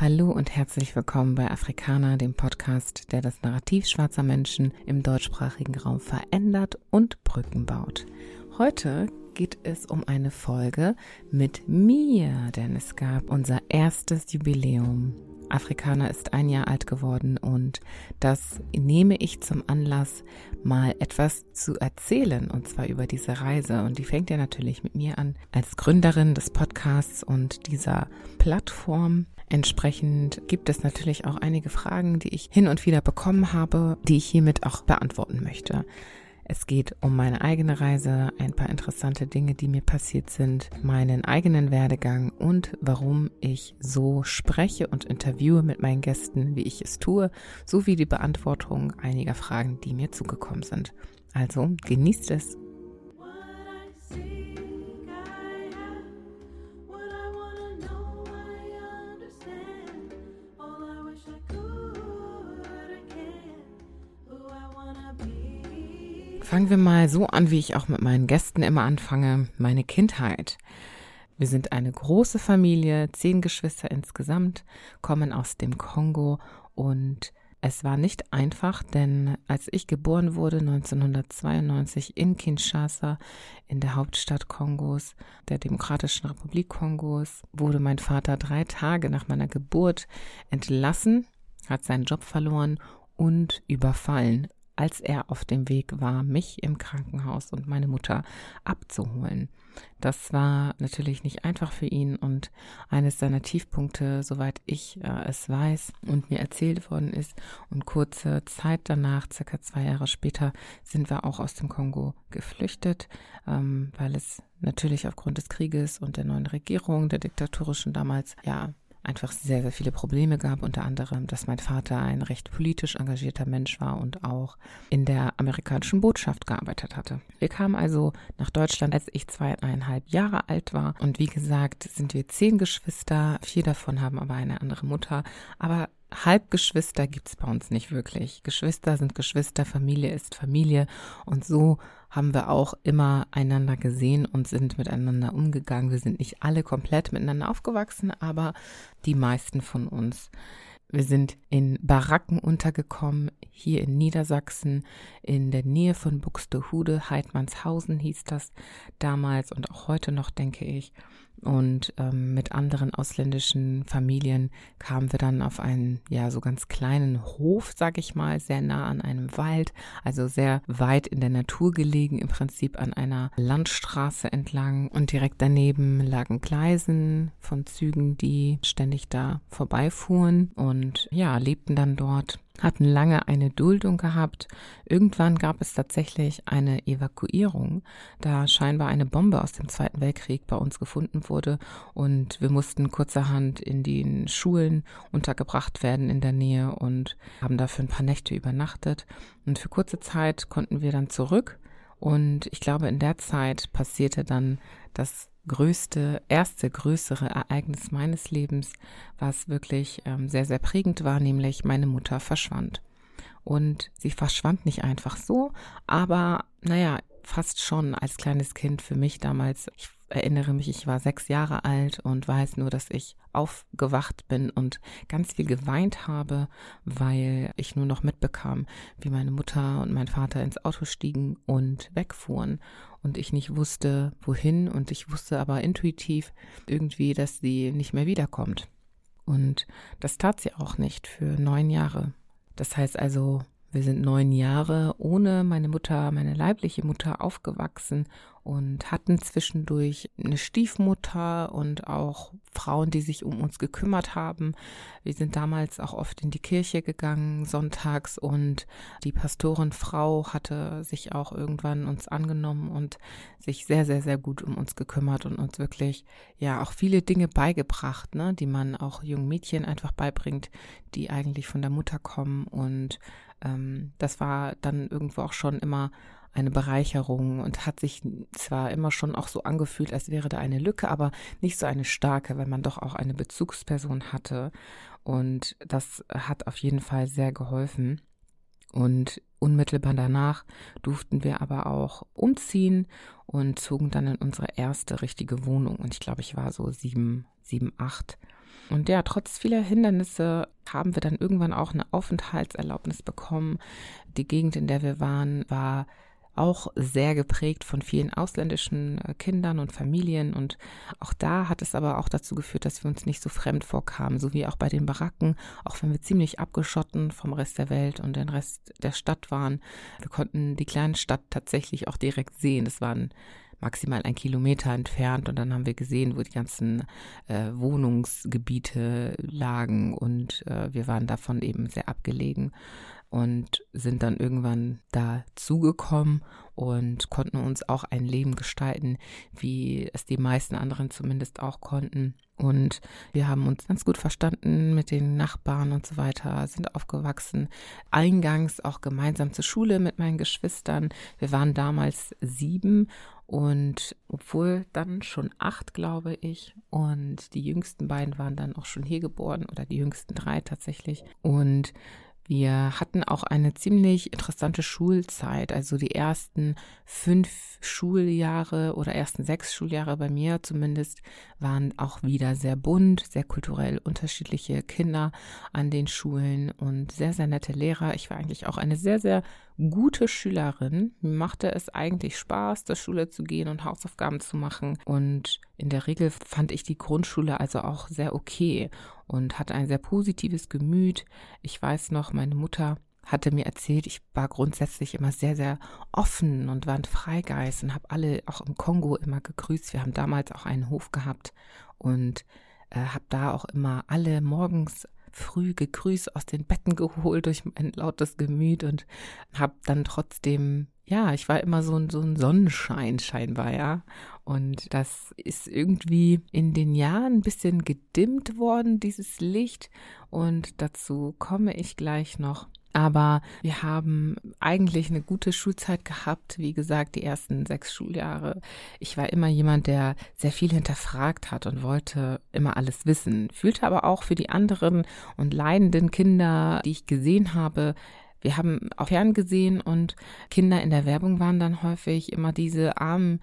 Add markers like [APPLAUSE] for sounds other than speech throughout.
Hallo und herzlich willkommen bei Afrikaner, dem Podcast, der das Narrativ schwarzer Menschen im deutschsprachigen Raum verändert und Brücken baut. Heute geht es um eine Folge mit mir, denn es gab unser erstes Jubiläum. Afrikaner ist ein Jahr alt geworden und das nehme ich zum Anlass, mal etwas zu erzählen und zwar über diese Reise. Und die fängt ja natürlich mit mir an als Gründerin des Podcasts und dieser Plattform. Entsprechend gibt es natürlich auch einige Fragen, die ich hin und wieder bekommen habe, die ich hiermit auch beantworten möchte. Es geht um meine eigene Reise, ein paar interessante Dinge, die mir passiert sind, meinen eigenen Werdegang und warum ich so spreche und interviewe mit meinen Gästen, wie ich es tue, sowie die Beantwortung einiger Fragen, die mir zugekommen sind. Also genießt es Fangen wir mal so an, wie ich auch mit meinen Gästen immer anfange, meine Kindheit. Wir sind eine große Familie, zehn Geschwister insgesamt, kommen aus dem Kongo und es war nicht einfach, denn als ich geboren wurde 1992 in Kinshasa, in der Hauptstadt Kongos, der Demokratischen Republik Kongos, wurde mein Vater drei Tage nach meiner Geburt entlassen, hat seinen Job verloren und überfallen als er auf dem Weg war, mich im Krankenhaus und meine Mutter abzuholen. Das war natürlich nicht einfach für ihn und eines seiner Tiefpunkte, soweit ich äh, es weiß und mir erzählt worden ist. Und kurze Zeit danach, circa zwei Jahre später, sind wir auch aus dem Kongo geflüchtet, ähm, weil es natürlich aufgrund des Krieges und der neuen Regierung, der diktatorischen damals, ja, einfach sehr, sehr viele Probleme gab, unter anderem, dass mein Vater ein recht politisch engagierter Mensch war und auch in der amerikanischen Botschaft gearbeitet hatte. Wir kamen also nach Deutschland, als ich zweieinhalb Jahre alt war. Und wie gesagt sind wir zehn Geschwister, vier davon haben aber eine andere Mutter, aber Halbgeschwister gibt's bei uns nicht wirklich. Geschwister sind Geschwister, Familie ist Familie und so haben wir auch immer einander gesehen und sind miteinander umgegangen. Wir sind nicht alle komplett miteinander aufgewachsen, aber die meisten von uns. Wir sind in Baracken untergekommen, hier in Niedersachsen, in der Nähe von Buxtehude, Heidmannshausen hieß das damals und auch heute noch, denke ich und ähm, mit anderen ausländischen Familien kamen wir dann auf einen ja so ganz kleinen Hof, sag ich mal, sehr nah an einem Wald, also sehr weit in der Natur gelegen, im Prinzip an einer Landstraße entlang. Und direkt daneben lagen Gleisen von Zügen, die ständig da vorbeifuhren und ja, lebten dann dort hatten lange eine Duldung gehabt. Irgendwann gab es tatsächlich eine Evakuierung, da scheinbar eine Bombe aus dem Zweiten Weltkrieg bei uns gefunden wurde und wir mussten kurzerhand in den Schulen untergebracht werden in der Nähe und haben dafür ein paar Nächte übernachtet und für kurze Zeit konnten wir dann zurück und ich glaube in der Zeit passierte dann das größte, erste größere Ereignis meines Lebens, was wirklich ähm, sehr, sehr prägend war, nämlich meine Mutter verschwand. Und sie verschwand nicht einfach so, aber naja, fast schon als kleines Kind für mich damals. Ich erinnere mich, ich war sechs Jahre alt und weiß nur, dass ich aufgewacht bin und ganz viel geweint habe, weil ich nur noch mitbekam, wie meine Mutter und mein Vater ins Auto stiegen und wegfuhren und ich nicht wusste, wohin und ich wusste aber intuitiv irgendwie, dass sie nicht mehr wiederkommt. Und das tat sie auch nicht für neun Jahre. Das heißt also, wir sind neun Jahre ohne meine Mutter, meine leibliche Mutter aufgewachsen und hatten zwischendurch eine Stiefmutter und auch Frauen, die sich um uns gekümmert haben. Wir sind damals auch oft in die Kirche gegangen, sonntags, und die Pastorenfrau hatte sich auch irgendwann uns angenommen und sich sehr, sehr, sehr gut um uns gekümmert und uns wirklich, ja, auch viele Dinge beigebracht, ne, die man auch jungen Mädchen einfach beibringt, die eigentlich von der Mutter kommen und ähm, das war dann irgendwo auch schon immer eine Bereicherung und hat sich zwar immer schon auch so angefühlt, als wäre da eine Lücke, aber nicht so eine starke, weil man doch auch eine Bezugsperson hatte. Und das hat auf jeden Fall sehr geholfen. Und unmittelbar danach durften wir aber auch umziehen und zogen dann in unsere erste richtige Wohnung. Und ich glaube, ich war so sieben, sieben, acht. Und ja, trotz vieler Hindernisse haben wir dann irgendwann auch eine Aufenthaltserlaubnis bekommen. Die Gegend, in der wir waren, war auch sehr geprägt von vielen ausländischen äh, Kindern und Familien. Und auch da hat es aber auch dazu geführt, dass wir uns nicht so fremd vorkamen, so wie auch bei den Baracken, auch wenn wir ziemlich abgeschotten vom Rest der Welt und den Rest der Stadt waren. Wir konnten die kleine Stadt tatsächlich auch direkt sehen. Das waren maximal ein Kilometer entfernt und dann haben wir gesehen, wo die ganzen äh, Wohnungsgebiete lagen und äh, wir waren davon eben sehr abgelegen und sind dann irgendwann dazugekommen und konnten uns auch ein Leben gestalten, wie es die meisten anderen zumindest auch konnten. Und wir haben uns ganz gut verstanden mit den Nachbarn und so weiter, sind aufgewachsen. Eingangs auch gemeinsam zur Schule mit meinen Geschwistern. Wir waren damals sieben und obwohl dann schon acht, glaube ich, und die jüngsten beiden waren dann auch schon hier geboren oder die jüngsten drei tatsächlich. Und wir hatten auch eine ziemlich interessante Schulzeit. Also die ersten fünf Schuljahre oder ersten sechs Schuljahre bei mir zumindest waren auch wieder sehr bunt, sehr kulturell unterschiedliche Kinder an den Schulen und sehr, sehr nette Lehrer. Ich war eigentlich auch eine sehr, sehr gute Schülerin. Mir machte es eigentlich Spaß, zur Schule zu gehen und Hausaufgaben zu machen. Und in der Regel fand ich die Grundschule also auch sehr okay und hatte ein sehr positives Gemüt. Ich weiß noch, meine Mutter hatte mir erzählt, ich war grundsätzlich immer sehr, sehr offen und war ein Freigeist und habe alle auch im Kongo immer gegrüßt. Wir haben damals auch einen Hof gehabt und äh, habe da auch immer alle morgens früh gegrüßt, aus den Betten geholt durch mein lautes Gemüt und habe dann trotzdem, ja, ich war immer so ein, so ein Sonnenschein scheinbar, ja. Und das ist irgendwie in den Jahren ein bisschen gedimmt worden, dieses Licht. Und dazu komme ich gleich noch. Aber wir haben eigentlich eine gute Schulzeit gehabt. Wie gesagt, die ersten sechs Schuljahre. Ich war immer jemand, der sehr viel hinterfragt hat und wollte immer alles wissen. Fühlte aber auch für die anderen und leidenden Kinder, die ich gesehen habe, wir haben auch ferngesehen und Kinder in der Werbung waren dann häufig immer diese armen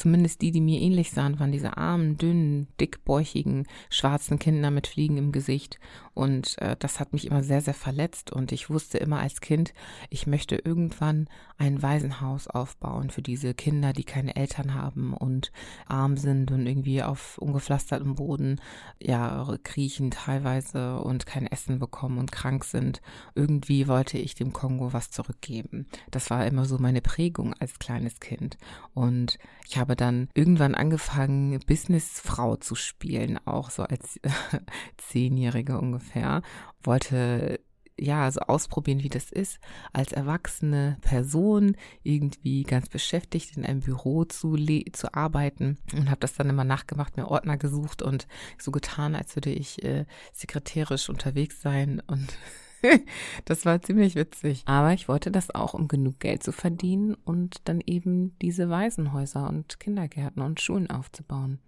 Zumindest die, die mir ähnlich sahen, waren diese armen, dünnen, dickbäuchigen, schwarzen Kinder mit Fliegen im Gesicht. Und äh, das hat mich immer sehr, sehr verletzt. Und ich wusste immer als Kind, ich möchte irgendwann ein Waisenhaus aufbauen für diese Kinder, die keine Eltern haben und arm sind und irgendwie auf ungepflastertem Boden ja kriechen teilweise und kein Essen bekommen und krank sind. Irgendwie wollte ich dem Kongo was zurückgeben. Das war immer so meine Prägung als kleines Kind. Und ich habe dann irgendwann angefangen, Businessfrau zu spielen, auch so als [LAUGHS] Zehnjährige ungefähr. Wollte ja, so ausprobieren, wie das ist, als erwachsene Person irgendwie ganz beschäftigt in einem Büro zu, zu arbeiten und habe das dann immer nachgemacht, mir Ordner gesucht und so getan, als würde ich äh, sekretärisch unterwegs sein und [LAUGHS] das war ziemlich witzig. Aber ich wollte das auch, um genug Geld zu verdienen und dann eben diese Waisenhäuser und Kindergärten und Schulen aufzubauen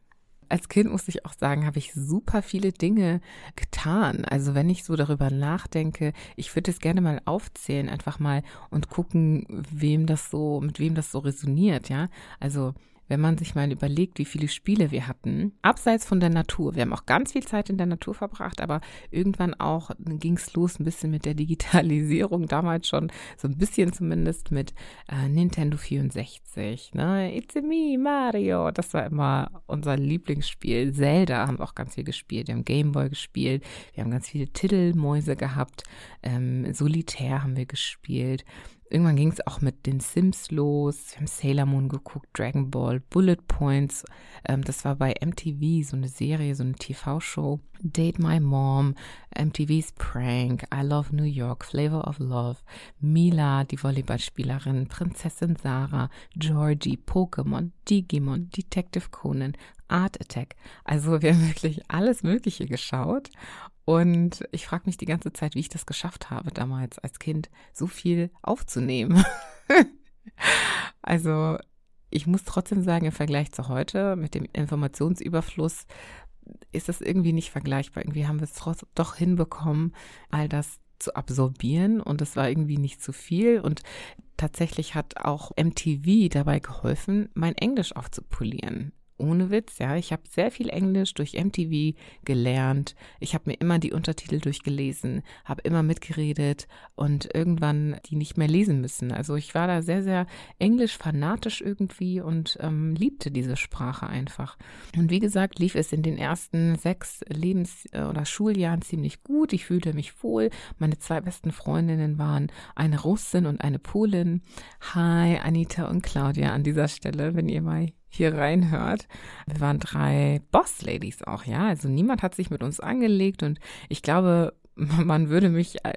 als Kind muss ich auch sagen, habe ich super viele Dinge getan. Also wenn ich so darüber nachdenke, ich würde es gerne mal aufzählen, einfach mal und gucken, wem das so, mit wem das so resoniert, ja. Also wenn man sich mal überlegt, wie viele Spiele wir hatten, abseits von der Natur. Wir haben auch ganz viel Zeit in der Natur verbracht, aber irgendwann auch ging es los ein bisschen mit der Digitalisierung, damals schon so ein bisschen zumindest mit äh, Nintendo 64. Ne? It's me, Mario. Das war immer unser Lieblingsspiel. Zelda haben wir auch ganz viel gespielt. Wir haben Gameboy gespielt. Wir haben ganz viele Titelmäuse gehabt. Ähm, Solitär haben wir gespielt. Irgendwann ging es auch mit den Sims los. Wir haben Sailor Moon geguckt, Dragon Ball, Bullet Points. Ähm, das war bei MTV, so eine Serie, so eine TV-Show. Date My Mom, MTV's Prank, I Love New York, Flavor of Love, Mila, die Volleyballspielerin, Prinzessin Sarah, Georgie, Pokémon, Digimon, Detective Conan, Art Attack. Also wir haben wirklich alles Mögliche geschaut. Und ich frage mich die ganze Zeit, wie ich das geschafft habe, damals als Kind so viel aufzunehmen. [LAUGHS] also ich muss trotzdem sagen, im Vergleich zu heute mit dem Informationsüberfluss ist das irgendwie nicht vergleichbar. Irgendwie haben wir es doch hinbekommen, all das zu absorbieren und es war irgendwie nicht zu viel und tatsächlich hat auch MTV dabei geholfen, mein Englisch aufzupolieren ohne Witz, ja. Ich habe sehr viel Englisch durch MTV gelernt. Ich habe mir immer die Untertitel durchgelesen, habe immer mitgeredet und irgendwann die nicht mehr lesen müssen. Also ich war da sehr, sehr englisch fanatisch irgendwie und ähm, liebte diese Sprache einfach. Und wie gesagt, lief es in den ersten sechs Lebens- äh, oder Schuljahren ziemlich gut. Ich fühlte mich wohl. Meine zwei besten Freundinnen waren eine Russin und eine Polin. Hi, Anita und Claudia an dieser Stelle, wenn ihr mal hier reinhört. Wir waren drei Boss-Ladies auch, ja. Also niemand hat sich mit uns angelegt und ich glaube, [LAUGHS] man würde mich äh,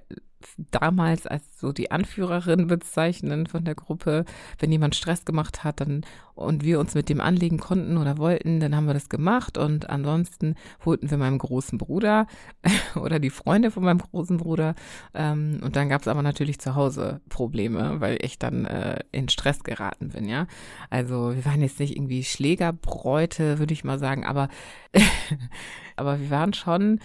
damals als so die Anführerin bezeichnen von der Gruppe. Wenn jemand Stress gemacht hat dann und wir uns mit dem anlegen konnten oder wollten, dann haben wir das gemacht. Und ansonsten holten wir meinem großen Bruder [LAUGHS] oder die Freunde von meinem großen Bruder. Ähm, und dann gab es aber natürlich zu Hause Probleme, weil ich dann äh, in Stress geraten bin, ja. Also wir waren jetzt nicht irgendwie Schlägerbräute, würde ich mal sagen, aber, [LAUGHS] aber wir waren schon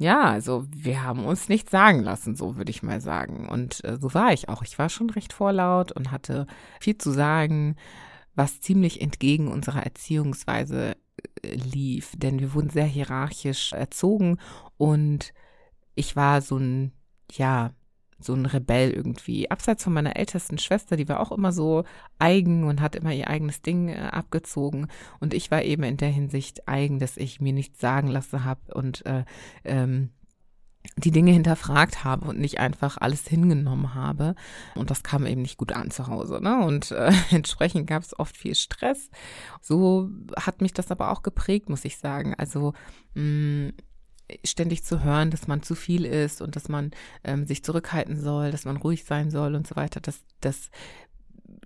ja, also wir haben uns nichts sagen lassen, so würde ich mal sagen. Und äh, so war ich auch. Ich war schon recht vorlaut und hatte viel zu sagen, was ziemlich entgegen unserer Erziehungsweise äh, lief. Denn wir wurden sehr hierarchisch erzogen und ich war so ein, ja, so ein Rebell irgendwie. Abseits von meiner ältesten Schwester, die war auch immer so eigen und hat immer ihr eigenes Ding äh, abgezogen. Und ich war eben in der Hinsicht eigen, dass ich mir nichts sagen lassen habe und äh, ähm, die Dinge hinterfragt habe und nicht einfach alles hingenommen habe. Und das kam eben nicht gut an zu Hause. Ne? Und äh, [LAUGHS] entsprechend gab es oft viel Stress. So hat mich das aber auch geprägt, muss ich sagen. Also mh, mm, ständig zu hören, dass man zu viel ist und dass man ähm, sich zurückhalten soll, dass man ruhig sein soll und so weiter, das, das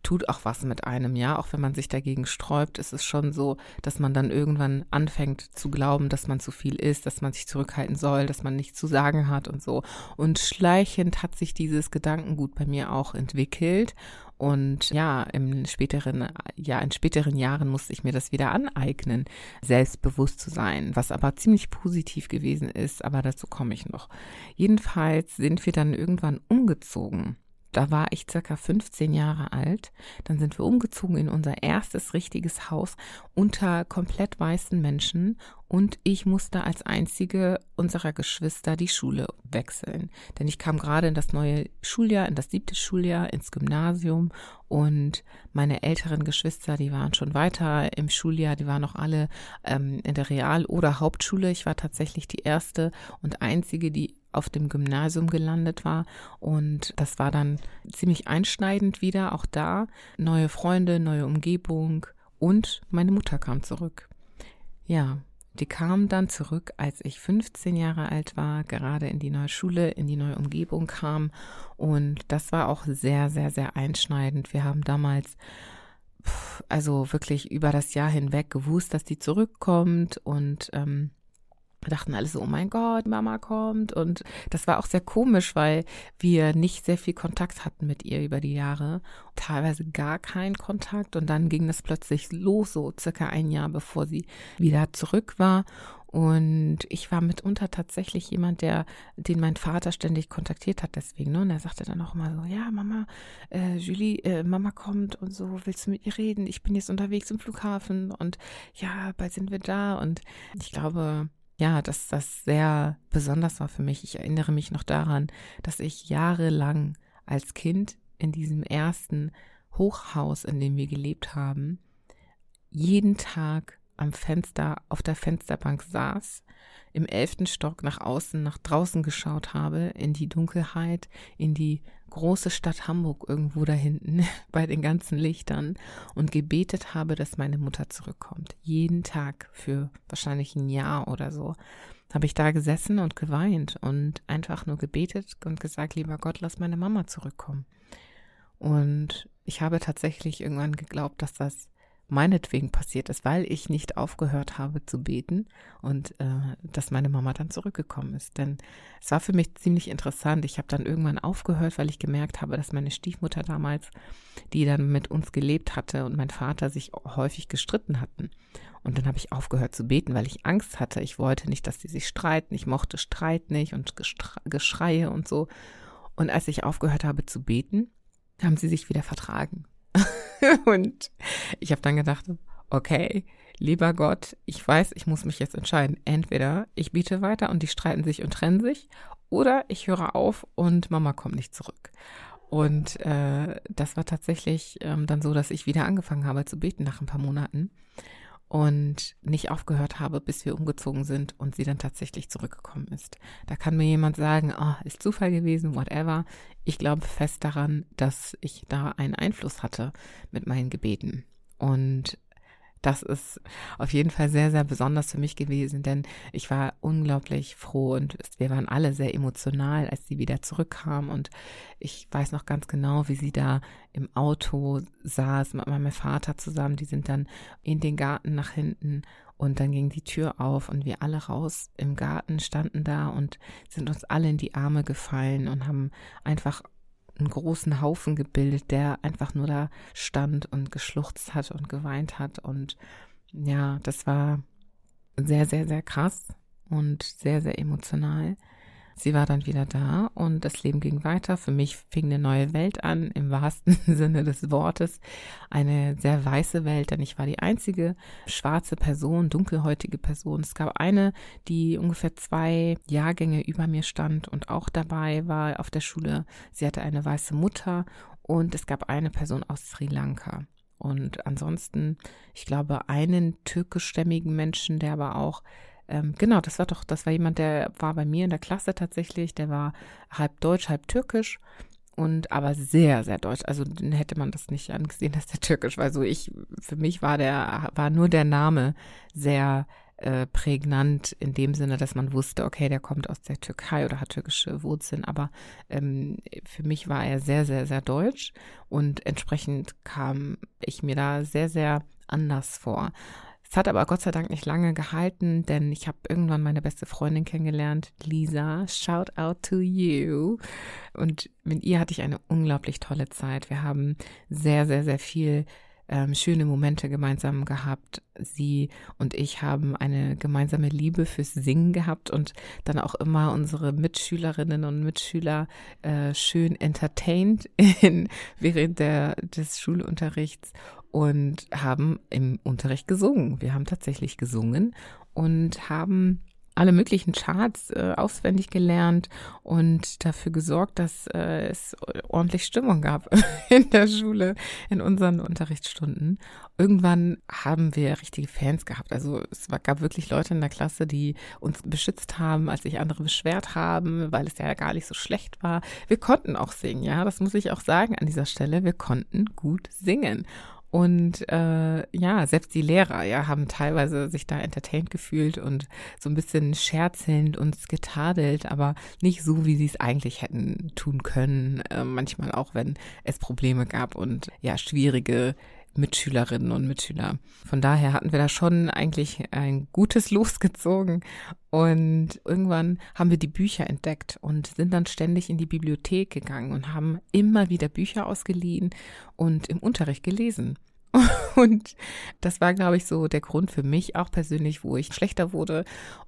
tut auch was mit einem, ja. Auch wenn man sich dagegen sträubt, ist es schon so, dass man dann irgendwann anfängt zu glauben, dass man zu viel ist, dass man sich zurückhalten soll, dass man nichts zu sagen hat und so. Und schleichend hat sich dieses Gedankengut bei mir auch entwickelt. Und ja, im späteren, ja, in späteren Jahren musste ich mir das wieder aneignen, selbstbewusst zu sein, was aber ziemlich positiv gewesen ist, aber dazu komme ich noch. Jedenfalls sind wir dann irgendwann umgezogen da war ich circa 15 Jahre alt. Dann sind wir umgezogen in unser erstes richtiges Haus unter komplett weißen Menschen und ich musste als einzige unserer Geschwister die Schule wechseln. Denn ich kam gerade in das neue Schuljahr, in das siebte Schuljahr, ins Gymnasium und meine älteren Geschwister, die waren schon weiter im Schuljahr, die waren noch alle ähm, in der Real- oder Hauptschule. Ich war tatsächlich die erste und einzige, die auf dem Gymnasium gelandet war. Und das war dann ziemlich einschneidend wieder, auch da. Neue Freunde, neue Umgebung und meine Mutter kam zurück. Ja, die kam dann zurück, als ich 15 Jahre alt war, gerade in die neue Schule, in die neue Umgebung kam. Und das war auch sehr, sehr, sehr einschneidend. Wir haben damals also wirklich über das Jahr hinweg gewusst, dass die zurückkommt und ähm, wir dachten alle so, oh mein Gott, Mama kommt. Und das war auch sehr komisch, weil wir nicht sehr viel Kontakt hatten mit ihr über die Jahre. Teilweise gar keinen Kontakt. Und dann ging das plötzlich los, so circa ein Jahr bevor sie wieder zurück war. Und ich war mitunter tatsächlich jemand, der, den mein Vater ständig kontaktiert hat, deswegen. Ne? Und er sagte dann auch immer so, ja, Mama, äh, Julie, äh, Mama kommt und so, willst du mit ihr reden? Ich bin jetzt unterwegs im Flughafen und ja, bald sind wir da. Und ich glaube, ja, dass das sehr besonders war für mich. Ich erinnere mich noch daran, dass ich jahrelang als Kind in diesem ersten Hochhaus, in dem wir gelebt haben, jeden Tag am Fenster auf der Fensterbank saß, im elften Stock nach außen, nach draußen geschaut habe, in die Dunkelheit, in die große Stadt Hamburg irgendwo da hinten [LAUGHS] bei den ganzen Lichtern und gebetet habe, dass meine Mutter zurückkommt. Jeden Tag für wahrscheinlich ein Jahr oder so habe ich da gesessen und geweint und einfach nur gebetet und gesagt, lieber Gott, lass meine Mama zurückkommen. Und ich habe tatsächlich irgendwann geglaubt, dass das meinetwegen passiert ist, weil ich nicht aufgehört habe zu beten und äh, dass meine Mama dann zurückgekommen ist. Denn es war für mich ziemlich interessant. Ich habe dann irgendwann aufgehört, weil ich gemerkt habe, dass meine Stiefmutter damals, die dann mit uns gelebt hatte und mein Vater sich häufig gestritten hatten. Und dann habe ich aufgehört zu beten, weil ich Angst hatte. Ich wollte nicht, dass die sich streiten. Ich mochte Streit nicht und Geschreie und so. Und als ich aufgehört habe zu beten, haben sie sich wieder vertragen. [LAUGHS] und ich habe dann gedacht, okay, lieber Gott, ich weiß, ich muss mich jetzt entscheiden. Entweder ich biete weiter und die streiten sich und trennen sich, oder ich höre auf und Mama kommt nicht zurück. Und äh, das war tatsächlich ähm, dann so, dass ich wieder angefangen habe zu beten nach ein paar Monaten und nicht aufgehört habe, bis wir umgezogen sind und sie dann tatsächlich zurückgekommen ist. Da kann mir jemand sagen, oh, ist Zufall gewesen, whatever. Ich glaube fest daran, dass ich da einen Einfluss hatte mit meinen Gebeten. Und das ist auf jeden Fall sehr, sehr besonders für mich gewesen, denn ich war unglaublich froh und wir waren alle sehr emotional, als sie wieder zurückkam. Und ich weiß noch ganz genau, wie sie da im Auto saß mit meinem Vater zusammen. Die sind dann in den Garten nach hinten und dann ging die Tür auf und wir alle raus im Garten standen da und sind uns alle in die Arme gefallen und haben einfach einen großen Haufen gebildet, der einfach nur da stand und geschluchzt hat und geweint hat. Und ja, das war sehr, sehr, sehr krass und sehr, sehr emotional. Sie war dann wieder da und das Leben ging weiter. Für mich fing eine neue Welt an, im wahrsten [LAUGHS] Sinne des Wortes. Eine sehr weiße Welt, denn ich war die einzige schwarze Person, dunkelhäutige Person. Es gab eine, die ungefähr zwei Jahrgänge über mir stand und auch dabei war auf der Schule. Sie hatte eine weiße Mutter und es gab eine Person aus Sri Lanka. Und ansonsten, ich glaube, einen türkischstämmigen Menschen, der aber auch ähm, genau, das war doch, das war jemand, der war bei mir in der Klasse tatsächlich, der war halb deutsch, halb türkisch und aber sehr, sehr deutsch. Also hätte man das nicht angesehen, [LAUGHS] dass der türkisch war. Also ich, für mich war der, war nur der Name sehr äh, prägnant in dem Sinne, dass man wusste, okay, der kommt aus der Türkei oder hat türkische Wurzeln, aber ähm, für mich war er sehr, sehr, sehr deutsch und entsprechend kam ich mir da sehr, sehr anders vor. Es hat aber Gott sei Dank nicht lange gehalten, denn ich habe irgendwann meine beste Freundin kennengelernt, Lisa. Shout out to you. Und mit ihr hatte ich eine unglaublich tolle Zeit. Wir haben sehr, sehr, sehr viel ähm, schöne Momente gemeinsam gehabt. Sie und ich haben eine gemeinsame Liebe fürs Singen gehabt und dann auch immer unsere Mitschülerinnen und Mitschüler äh, schön entertained [LAUGHS] in, während der, des Schulunterrichts und haben im Unterricht gesungen. Wir haben tatsächlich gesungen und haben alle möglichen Charts äh, auswendig gelernt und dafür gesorgt, dass äh, es ordentlich Stimmung gab [LAUGHS] in der Schule, in unseren Unterrichtsstunden. Irgendwann haben wir richtige Fans gehabt. Also es gab wirklich Leute in der Klasse, die uns beschützt haben, als sich andere beschwert haben, weil es ja gar nicht so schlecht war. Wir konnten auch singen, ja, das muss ich auch sagen an dieser Stelle. Wir konnten gut singen. Und äh, ja, selbst die Lehrer ja haben teilweise sich da entertained gefühlt und so ein bisschen scherzelnd uns getadelt, aber nicht so, wie sie es eigentlich hätten tun können. Äh, manchmal auch, wenn es Probleme gab und ja, schwierige Mitschülerinnen und Mitschüler. Von daher hatten wir da schon eigentlich ein gutes Los gezogen. Und irgendwann haben wir die Bücher entdeckt und sind dann ständig in die Bibliothek gegangen und haben immer wieder Bücher ausgeliehen und im Unterricht gelesen. [LAUGHS] Und das war, glaube ich, so der Grund für mich auch persönlich, wo ich schlechter wurde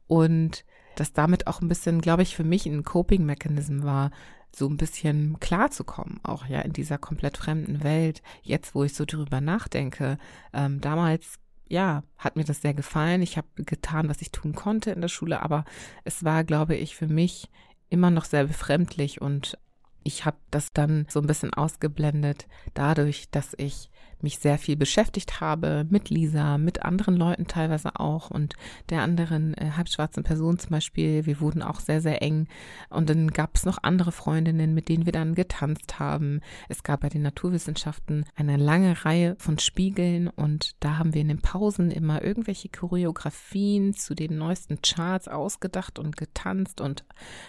und das damit auch ein bisschen, glaube ich, für mich ein Coping-Mechanism war, so ein bisschen klarzukommen, auch ja in dieser komplett fremden Welt. Jetzt, wo ich so drüber nachdenke, ähm, damals ja, hat mir das sehr gefallen. Ich habe getan, was ich tun konnte in der Schule, aber es war, glaube ich, für mich immer noch sehr befremdlich und ich habe das dann so ein bisschen ausgeblendet, dadurch, dass ich mich sehr viel beschäftigt habe mit Lisa, mit anderen Leuten teilweise auch und der anderen äh, halbschwarzen Person zum Beispiel. Wir wurden auch sehr, sehr eng. Und dann gab es noch andere Freundinnen, mit denen wir dann getanzt haben. Es gab bei den Naturwissenschaften eine lange Reihe von Spiegeln und da haben wir in den Pausen immer irgendwelche Choreografien zu den neuesten Charts ausgedacht und getanzt und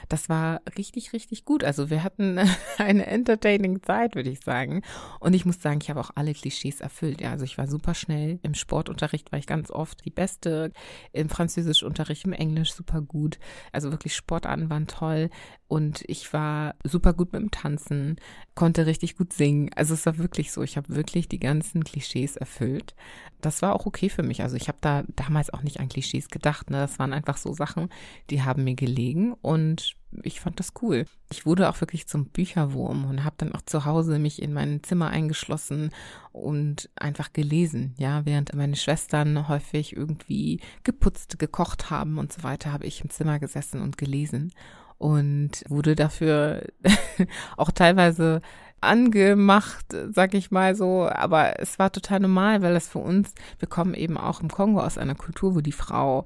das war richtig, richtig gut. Also wir hatten [LAUGHS] eine entertaining Zeit, würde ich sagen. Und ich muss sagen, ich habe auch alle Klischees Klischees erfüllt. Ja, also ich war super schnell. Im Sportunterricht war ich ganz oft die Beste. Im Französischunterricht, im Englisch super gut. Also wirklich Sportarten waren toll. Und ich war super gut mit dem Tanzen, konnte richtig gut singen. Also es war wirklich so. Ich habe wirklich die ganzen Klischees erfüllt. Das war auch okay für mich. Also ich habe da damals auch nicht an Klischees gedacht. Ne? Das waren einfach so Sachen, die haben mir gelegen. Und ich fand das cool. Ich wurde auch wirklich zum Bücherwurm und habe dann auch zu Hause mich in mein Zimmer eingeschlossen und einfach gelesen. Ja, während meine Schwestern häufig irgendwie geputzt, gekocht haben und so weiter, habe ich im Zimmer gesessen und gelesen und wurde dafür [LAUGHS] auch teilweise angemacht, sag ich mal so, aber es war total normal, weil es für uns, wir kommen eben auch im Kongo aus einer Kultur, wo die Frau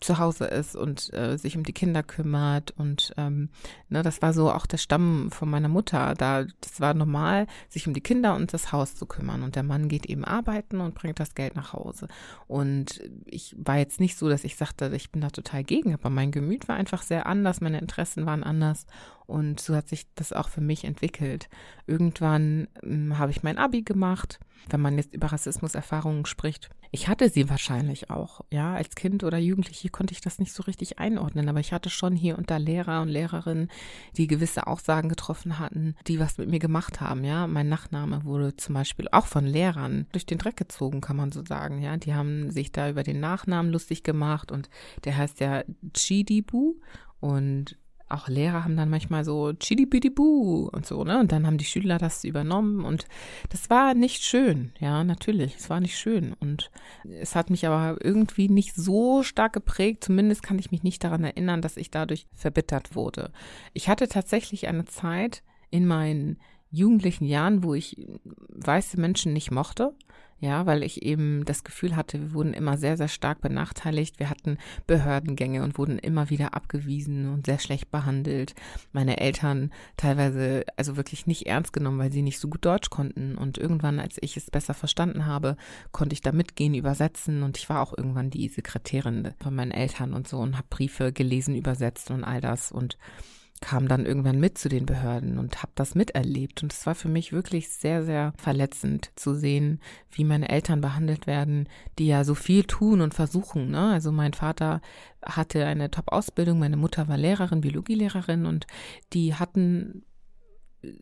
zu Hause ist und äh, sich um die Kinder kümmert und ähm, ne, das war so auch der Stamm von meiner Mutter. Da das war normal, sich um die Kinder und das Haus zu kümmern und der Mann geht eben arbeiten und bringt das Geld nach Hause. Und ich war jetzt nicht so, dass ich sagte, ich bin da total gegen, aber mein Gemüt war einfach sehr anders, meine Interessen waren anders und so hat sich das auch für mich entwickelt. Irgendwann ähm, habe ich mein Abi gemacht, wenn man jetzt über Rassismuserfahrungen spricht. Ich hatte sie wahrscheinlich auch, ja, als Kind oder Jugendliche konnte ich das nicht so richtig einordnen, aber ich hatte schon hier und da Lehrer und Lehrerinnen, die gewisse Aussagen getroffen hatten, die was mit mir gemacht haben, ja. Mein Nachname wurde zum Beispiel auch von Lehrern durch den Dreck gezogen, kann man so sagen, ja. Die haben sich da über den Nachnamen lustig gemacht und der heißt ja Chidibu und auch Lehrer haben dann manchmal so Chidi-Bidi-Bu und so, ne? Und dann haben die Schüler das übernommen und das war nicht schön, ja, natürlich, es war nicht schön und es hat mich aber irgendwie nicht so stark geprägt, zumindest kann ich mich nicht daran erinnern, dass ich dadurch verbittert wurde. Ich hatte tatsächlich eine Zeit in meinen jugendlichen Jahren, wo ich weiße Menschen nicht mochte ja, weil ich eben das Gefühl hatte, wir wurden immer sehr, sehr stark benachteiligt. Wir hatten Behördengänge und wurden immer wieder abgewiesen und sehr schlecht behandelt. Meine Eltern teilweise also wirklich nicht ernst genommen, weil sie nicht so gut Deutsch konnten. Und irgendwann, als ich es besser verstanden habe, konnte ich da mitgehen, übersetzen. Und ich war auch irgendwann die Sekretärin von meinen Eltern und so und habe Briefe gelesen, übersetzt und all das. Und kam dann irgendwann mit zu den Behörden und habe das miterlebt. Und es war für mich wirklich sehr, sehr verletzend zu sehen, wie meine Eltern behandelt werden, die ja so viel tun und versuchen. Ne? Also mein Vater hatte eine Top-Ausbildung, meine Mutter war Lehrerin, Biologielehrerin und die hatten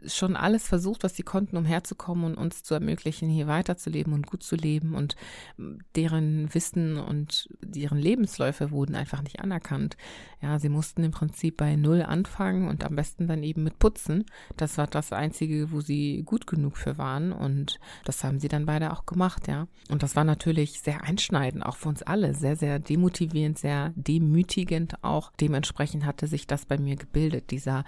schon alles versucht, was sie konnten, um herzukommen und uns zu ermöglichen, hier weiterzuleben und gut zu leben. Und deren Wissen und deren Lebensläufe wurden einfach nicht anerkannt. Ja, sie mussten im Prinzip bei Null anfangen und am besten dann eben mit Putzen. Das war das Einzige, wo sie gut genug für waren. Und das haben sie dann beide auch gemacht, ja. Und das war natürlich sehr einschneidend, auch für uns alle. Sehr, sehr demotivierend, sehr demütigend auch. Dementsprechend hatte sich das bei mir gebildet, dieser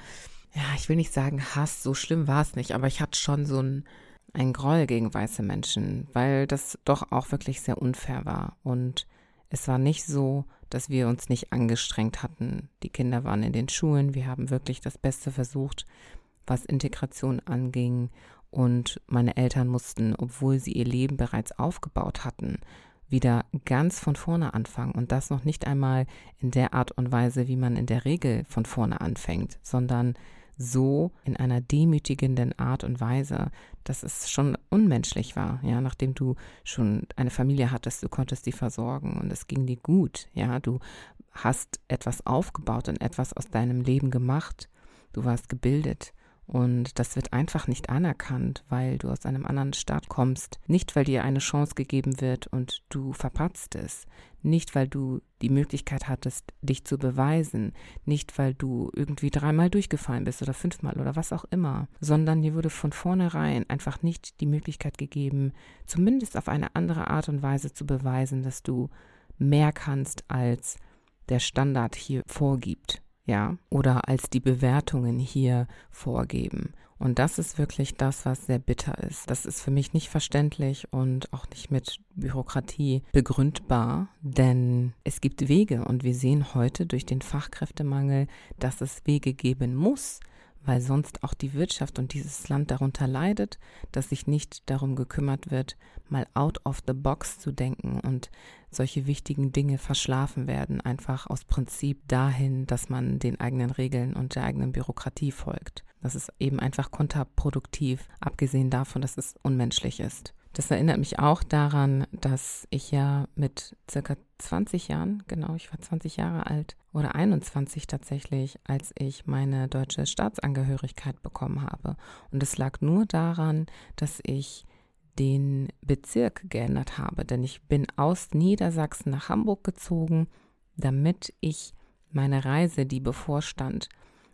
ja, ich will nicht sagen Hass, so schlimm war es nicht, aber ich hatte schon so ein, ein Groll gegen weiße Menschen, weil das doch auch wirklich sehr unfair war. Und es war nicht so, dass wir uns nicht angestrengt hatten. Die Kinder waren in den Schulen, wir haben wirklich das Beste versucht, was Integration anging. Und meine Eltern mussten, obwohl sie ihr Leben bereits aufgebaut hatten, wieder ganz von vorne anfangen und das noch nicht einmal in der Art und Weise, wie man in der Regel von vorne anfängt, sondern so in einer demütigenden Art und Weise, dass es schon unmenschlich war, ja, nachdem du schon eine Familie hattest, du konntest die versorgen und es ging dir gut, ja, du hast etwas aufgebaut und etwas aus deinem Leben gemacht, du warst gebildet und das wird einfach nicht anerkannt, weil du aus einem anderen Staat kommst. Nicht, weil dir eine Chance gegeben wird und du verpatzt es. Nicht, weil du die Möglichkeit hattest, dich zu beweisen. Nicht, weil du irgendwie dreimal durchgefallen bist oder fünfmal oder was auch immer. Sondern dir wurde von vornherein einfach nicht die Möglichkeit gegeben, zumindest auf eine andere Art und Weise zu beweisen, dass du mehr kannst, als der Standard hier vorgibt ja, oder als die Bewertungen hier vorgeben. Und das ist wirklich das, was sehr bitter ist. Das ist für mich nicht verständlich und auch nicht mit Bürokratie begründbar, denn es gibt Wege und wir sehen heute durch den Fachkräftemangel, dass es Wege geben muss, weil sonst auch die Wirtschaft und dieses Land darunter leidet, dass sich nicht darum gekümmert wird, mal out of the box zu denken und solche wichtigen Dinge verschlafen werden, einfach aus Prinzip dahin, dass man den eigenen Regeln und der eigenen Bürokratie folgt. Das ist eben einfach kontraproduktiv, abgesehen davon, dass es unmenschlich ist. Das erinnert mich auch daran, dass ich ja mit circa 20 Jahren, genau, ich war 20 Jahre alt oder 21 tatsächlich, als ich meine deutsche Staatsangehörigkeit bekommen habe. Und es lag nur daran, dass ich den Bezirk geändert habe, denn ich bin aus Niedersachsen nach Hamburg gezogen, damit ich meine Reise, die bevorstand,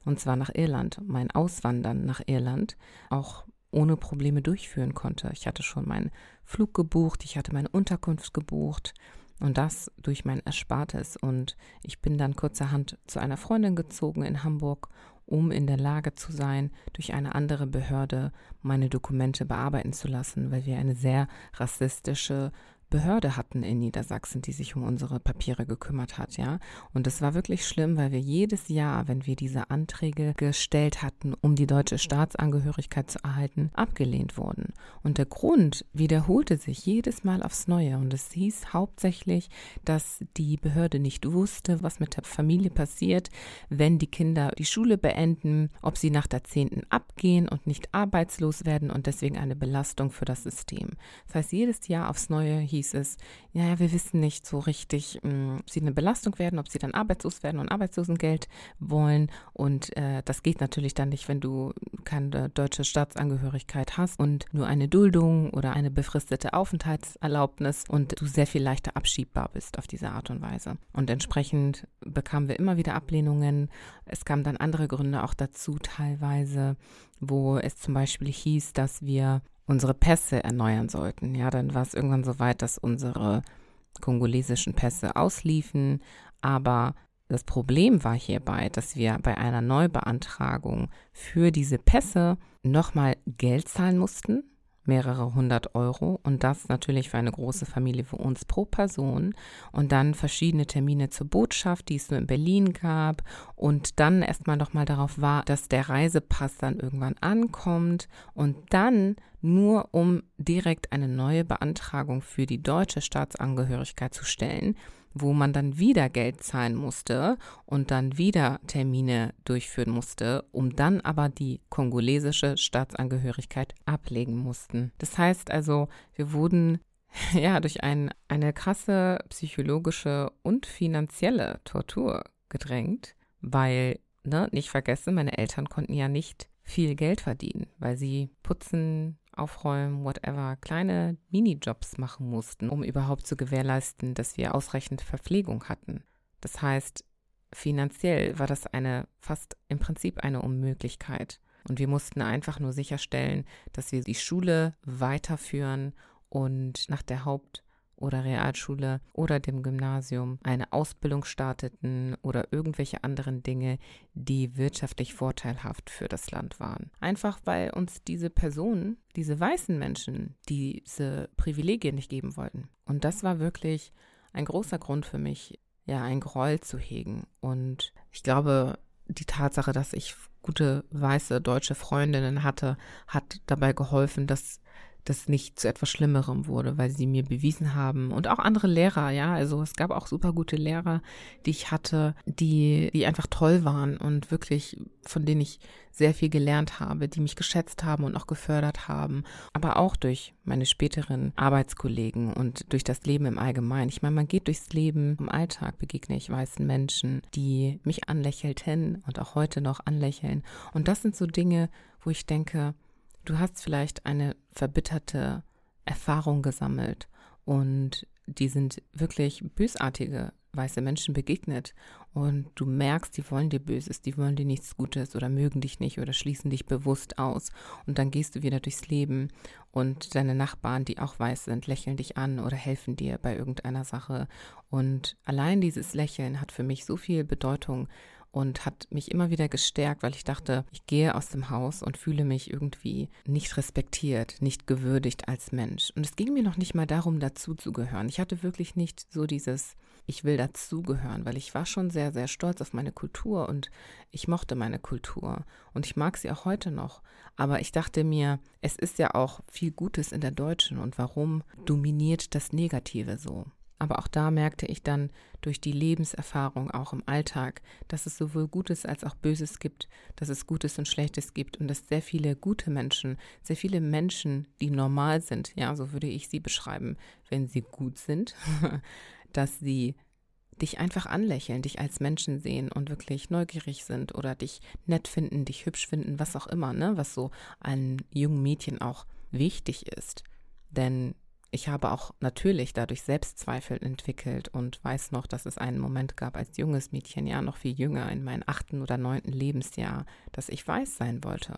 und zwar nach Irland, mein Auswandern nach Irland, auch ohne Probleme durchführen konnte. Ich hatte schon meinen Flug gebucht, ich hatte meine Unterkunft gebucht und das durch mein Erspartes. Und ich bin dann kurzerhand zu einer Freundin gezogen in Hamburg, um in der Lage zu sein, durch eine andere Behörde meine Dokumente bearbeiten zu lassen, weil wir eine sehr rassistische Behörde hatten in Niedersachsen, die sich um unsere Papiere gekümmert hat, ja. Und es war wirklich schlimm, weil wir jedes Jahr, wenn wir diese Anträge gestellt hatten, um die deutsche Staatsangehörigkeit zu erhalten, abgelehnt wurden. Und der Grund wiederholte sich jedes Mal aufs Neue. Und es hieß hauptsächlich, dass die Behörde nicht wusste, was mit der Familie passiert, wenn die Kinder die Schule beenden, ob sie nach der zehnten abgehen und nicht arbeitslos werden und deswegen eine Belastung für das System. Das heißt, jedes Jahr aufs Neue hieß hieß es, ja, wir wissen nicht so richtig, hm, ob sie eine Belastung werden, ob sie dann arbeitslos werden und Arbeitslosengeld wollen. Und äh, das geht natürlich dann nicht, wenn du keine deutsche Staatsangehörigkeit hast und nur eine Duldung oder eine befristete Aufenthaltserlaubnis und du sehr viel leichter abschiebbar bist auf diese Art und Weise. Und entsprechend bekamen wir immer wieder Ablehnungen. Es kamen dann andere Gründe auch dazu, teilweise, wo es zum Beispiel hieß, dass wir unsere Pässe erneuern sollten. Ja, dann war es irgendwann so weit, dass unsere kongolesischen Pässe ausliefen. Aber das Problem war hierbei, dass wir bei einer Neubeantragung für diese Pässe nochmal Geld zahlen mussten mehrere hundert Euro. Und das natürlich für eine große Familie für uns pro Person. Und dann verschiedene Termine zur Botschaft, die es nur in Berlin gab. Und dann erstmal nochmal darauf war, dass der Reisepass dann irgendwann ankommt. Und dann nur um direkt eine neue Beantragung für die deutsche Staatsangehörigkeit zu stellen, wo man dann wieder Geld zahlen musste und dann wieder Termine durchführen musste, um dann aber die kongolesische Staatsangehörigkeit ablegen mussten. Das heißt also, wir wurden [LAUGHS] ja durch ein, eine krasse psychologische und finanzielle Tortur gedrängt, weil, ne, nicht vergessen, meine Eltern konnten ja nicht viel Geld verdienen, weil sie putzen, aufräumen, whatever, kleine Minijobs machen mussten, um überhaupt zu gewährleisten, dass wir ausreichend Verpflegung hatten. Das heißt, finanziell war das eine fast im Prinzip eine Unmöglichkeit. Und wir mussten einfach nur sicherstellen, dass wir die Schule weiterführen und nach der Haupt- oder Realschule oder dem Gymnasium eine Ausbildung starteten oder irgendwelche anderen Dinge, die wirtschaftlich vorteilhaft für das Land waren. Einfach weil uns diese Personen, diese weißen Menschen, diese Privilegien nicht geben wollten. Und das war wirklich ein großer Grund für mich, ja, ein Groll zu hegen. Und ich glaube, die Tatsache, dass ich gute weiße deutsche Freundinnen hatte, hat dabei geholfen, dass das nicht zu etwas Schlimmerem wurde, weil sie mir bewiesen haben und auch andere Lehrer, ja, also es gab auch super gute Lehrer, die ich hatte, die, die einfach toll waren und wirklich, von denen ich sehr viel gelernt habe, die mich geschätzt haben und auch gefördert haben, aber auch durch meine späteren Arbeitskollegen und durch das Leben im Allgemeinen. Ich meine, man geht durchs Leben, im Alltag begegne ich weißen Menschen, die mich anlächelten und auch heute noch anlächeln. Und das sind so Dinge, wo ich denke, du hast vielleicht eine verbitterte Erfahrung gesammelt und die sind wirklich bösartige weiße Menschen begegnet. Und du merkst, die wollen dir Böses, die wollen dir nichts Gutes oder mögen dich nicht oder schließen dich bewusst aus. Und dann gehst du wieder durchs Leben und deine Nachbarn, die auch weiß sind, lächeln dich an oder helfen dir bei irgendeiner Sache. Und allein dieses Lächeln hat für mich so viel Bedeutung und hat mich immer wieder gestärkt, weil ich dachte, ich gehe aus dem Haus und fühle mich irgendwie nicht respektiert, nicht gewürdigt als Mensch. Und es ging mir noch nicht mal darum, dazuzugehören. Ich hatte wirklich nicht so dieses, ich will dazugehören, weil ich war schon sehr, sehr stolz auf meine Kultur und ich mochte meine Kultur und ich mag sie auch heute noch. Aber ich dachte mir, es ist ja auch viel Gutes in der Deutschen und warum dominiert das Negative so? Aber auch da merkte ich dann durch die Lebenserfahrung auch im Alltag, dass es sowohl Gutes als auch Böses gibt, dass es Gutes und Schlechtes gibt und dass sehr viele gute Menschen, sehr viele Menschen, die normal sind, ja, so würde ich sie beschreiben, wenn sie gut sind, [LAUGHS] dass sie dich einfach anlächeln, dich als Menschen sehen und wirklich neugierig sind oder dich nett finden, dich hübsch finden, was auch immer, ne, was so an jungen Mädchen auch wichtig ist. Denn ich habe auch natürlich dadurch Selbstzweifel entwickelt und weiß noch, dass es einen Moment gab als junges Mädchen, ja noch viel jünger, in meinem achten oder neunten Lebensjahr, dass ich weiß sein wollte.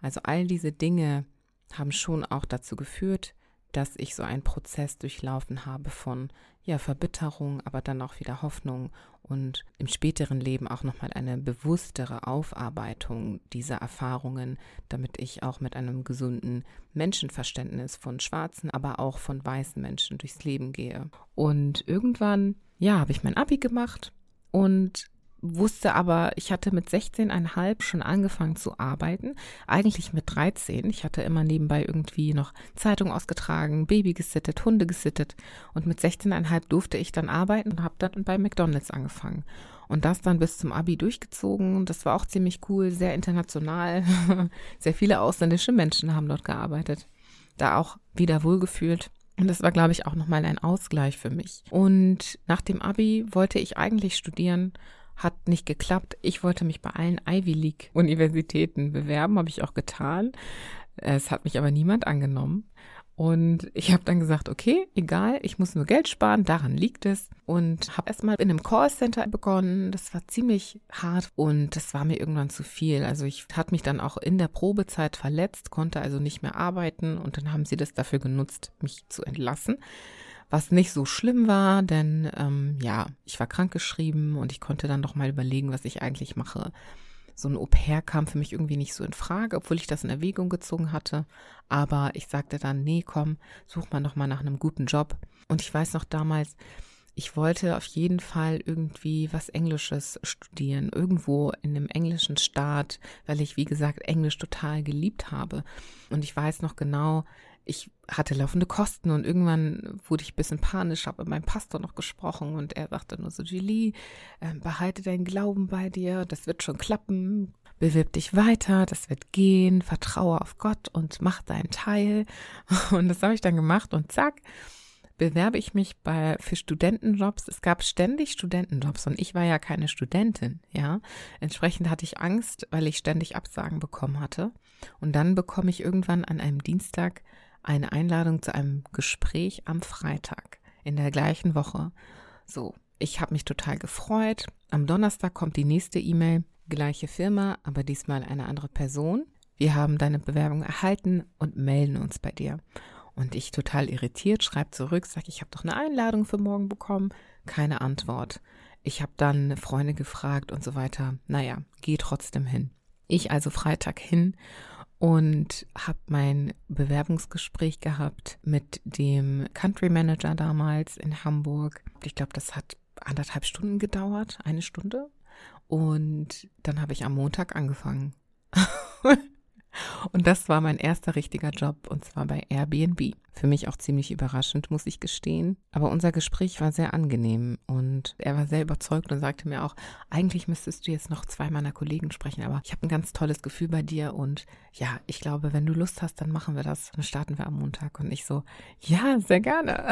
Also all diese Dinge haben schon auch dazu geführt, dass ich so einen Prozess durchlaufen habe von ja Verbitterung, aber dann auch wieder Hoffnung und im späteren Leben auch nochmal eine bewusstere Aufarbeitung dieser Erfahrungen, damit ich auch mit einem gesunden Menschenverständnis von schwarzen, aber auch von weißen Menschen durchs Leben gehe. Und irgendwann, ja, habe ich mein Abi gemacht und wusste aber, ich hatte mit 16,5 schon angefangen zu arbeiten. Eigentlich mit 13. Ich hatte immer nebenbei irgendwie noch Zeitung ausgetragen, Baby gesittet, Hunde gesittet. Und mit 16,5 durfte ich dann arbeiten und habe dann bei McDonalds angefangen. Und das dann bis zum Abi durchgezogen. Das war auch ziemlich cool, sehr international. [LAUGHS] sehr viele ausländische Menschen haben dort gearbeitet. Da auch wieder wohlgefühlt. Und das war, glaube ich, auch nochmal ein Ausgleich für mich. Und nach dem Abi wollte ich eigentlich studieren hat nicht geklappt. Ich wollte mich bei allen Ivy League Universitäten bewerben, habe ich auch getan. Es hat mich aber niemand angenommen. Und ich habe dann gesagt, okay, egal, ich muss nur Geld sparen, daran liegt es. Und habe erstmal in einem Callcenter begonnen. Das war ziemlich hart und das war mir irgendwann zu viel. Also ich hat mich dann auch in der Probezeit verletzt, konnte also nicht mehr arbeiten und dann haben sie das dafür genutzt, mich zu entlassen was nicht so schlimm war, denn ähm, ja, ich war krankgeschrieben und ich konnte dann doch mal überlegen, was ich eigentlich mache. So ein Au-pair kam für mich irgendwie nicht so in Frage, obwohl ich das in Erwägung gezogen hatte. Aber ich sagte dann, nee, komm, such mal noch mal nach einem guten Job. Und ich weiß noch damals, ich wollte auf jeden Fall irgendwie was Englisches studieren, irgendwo in einem englischen Staat, weil ich, wie gesagt, Englisch total geliebt habe. Und ich weiß noch genau, ich hatte laufende Kosten und irgendwann wurde ich ein bisschen panisch, habe mit meinem Pastor noch gesprochen und er sagte nur so, Julie, äh, behalte deinen Glauben bei dir, das wird schon klappen, bewirb dich weiter, das wird gehen, vertraue auf Gott und mach deinen Teil. [LAUGHS] Und das habe ich dann gemacht und zack, bewerbe ich mich bei, für Studentenjobs. Es gab ständig Studentenjobs und ich war ja keine Studentin, ja. Entsprechend hatte ich Angst, weil ich ständig Absagen bekommen hatte. Und dann bekomme ich irgendwann an einem Dienstag eine Einladung zu einem Gespräch am Freitag in der gleichen Woche. So, ich habe mich total gefreut. Am Donnerstag kommt die nächste E-Mail, gleiche Firma, aber diesmal eine andere Person. Wir haben deine Bewerbung erhalten und melden uns bei dir. Und ich total irritiert, schreibe zurück, sage, ich habe doch eine Einladung für morgen bekommen. Keine Antwort. Ich habe dann Freunde gefragt und so weiter. Naja, geh trotzdem hin. Ich also Freitag hin und habe mein Bewerbungsgespräch gehabt mit dem Country Manager damals in Hamburg. Ich glaube, das hat anderthalb Stunden gedauert, eine Stunde. Und dann habe ich am Montag angefangen. [LAUGHS] Und das war mein erster richtiger Job und zwar bei Airbnb. Für mich auch ziemlich überraschend, muss ich gestehen. Aber unser Gespräch war sehr angenehm und er war sehr überzeugt und sagte mir auch, eigentlich müsstest du jetzt noch zwei meiner Kollegen sprechen, aber ich habe ein ganz tolles Gefühl bei dir und ja, ich glaube, wenn du Lust hast, dann machen wir das. Dann starten wir am Montag. Und ich so, ja, sehr gerne.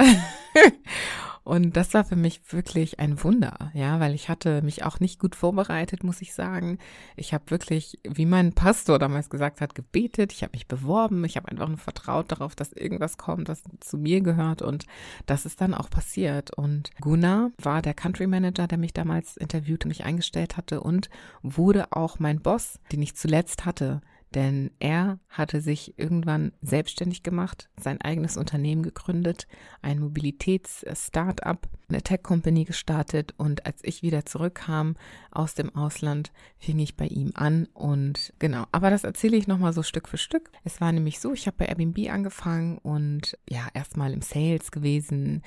[LAUGHS] und das war für mich wirklich ein Wunder, ja, weil ich hatte mich auch nicht gut vorbereitet, muss ich sagen. Ich habe wirklich, wie mein Pastor damals gesagt hat, gebetet. Ich habe mich beworben. Ich habe einfach nur vertraut darauf, dass irgendwas kommt kommt, das zu mir gehört und das ist dann auch passiert. Und Gunnar war der Country Manager, der mich damals interviewt und mich eingestellt hatte und wurde auch mein Boss, den ich zuletzt hatte denn er hatte sich irgendwann selbstständig gemacht, sein eigenes Unternehmen gegründet, ein Mobilitäts-Startup, eine Tech-Company gestartet und als ich wieder zurückkam aus dem Ausland, fing ich bei ihm an und genau, aber das erzähle ich nochmal so Stück für Stück. Es war nämlich so, ich habe bei Airbnb angefangen und ja, erstmal im Sales gewesen,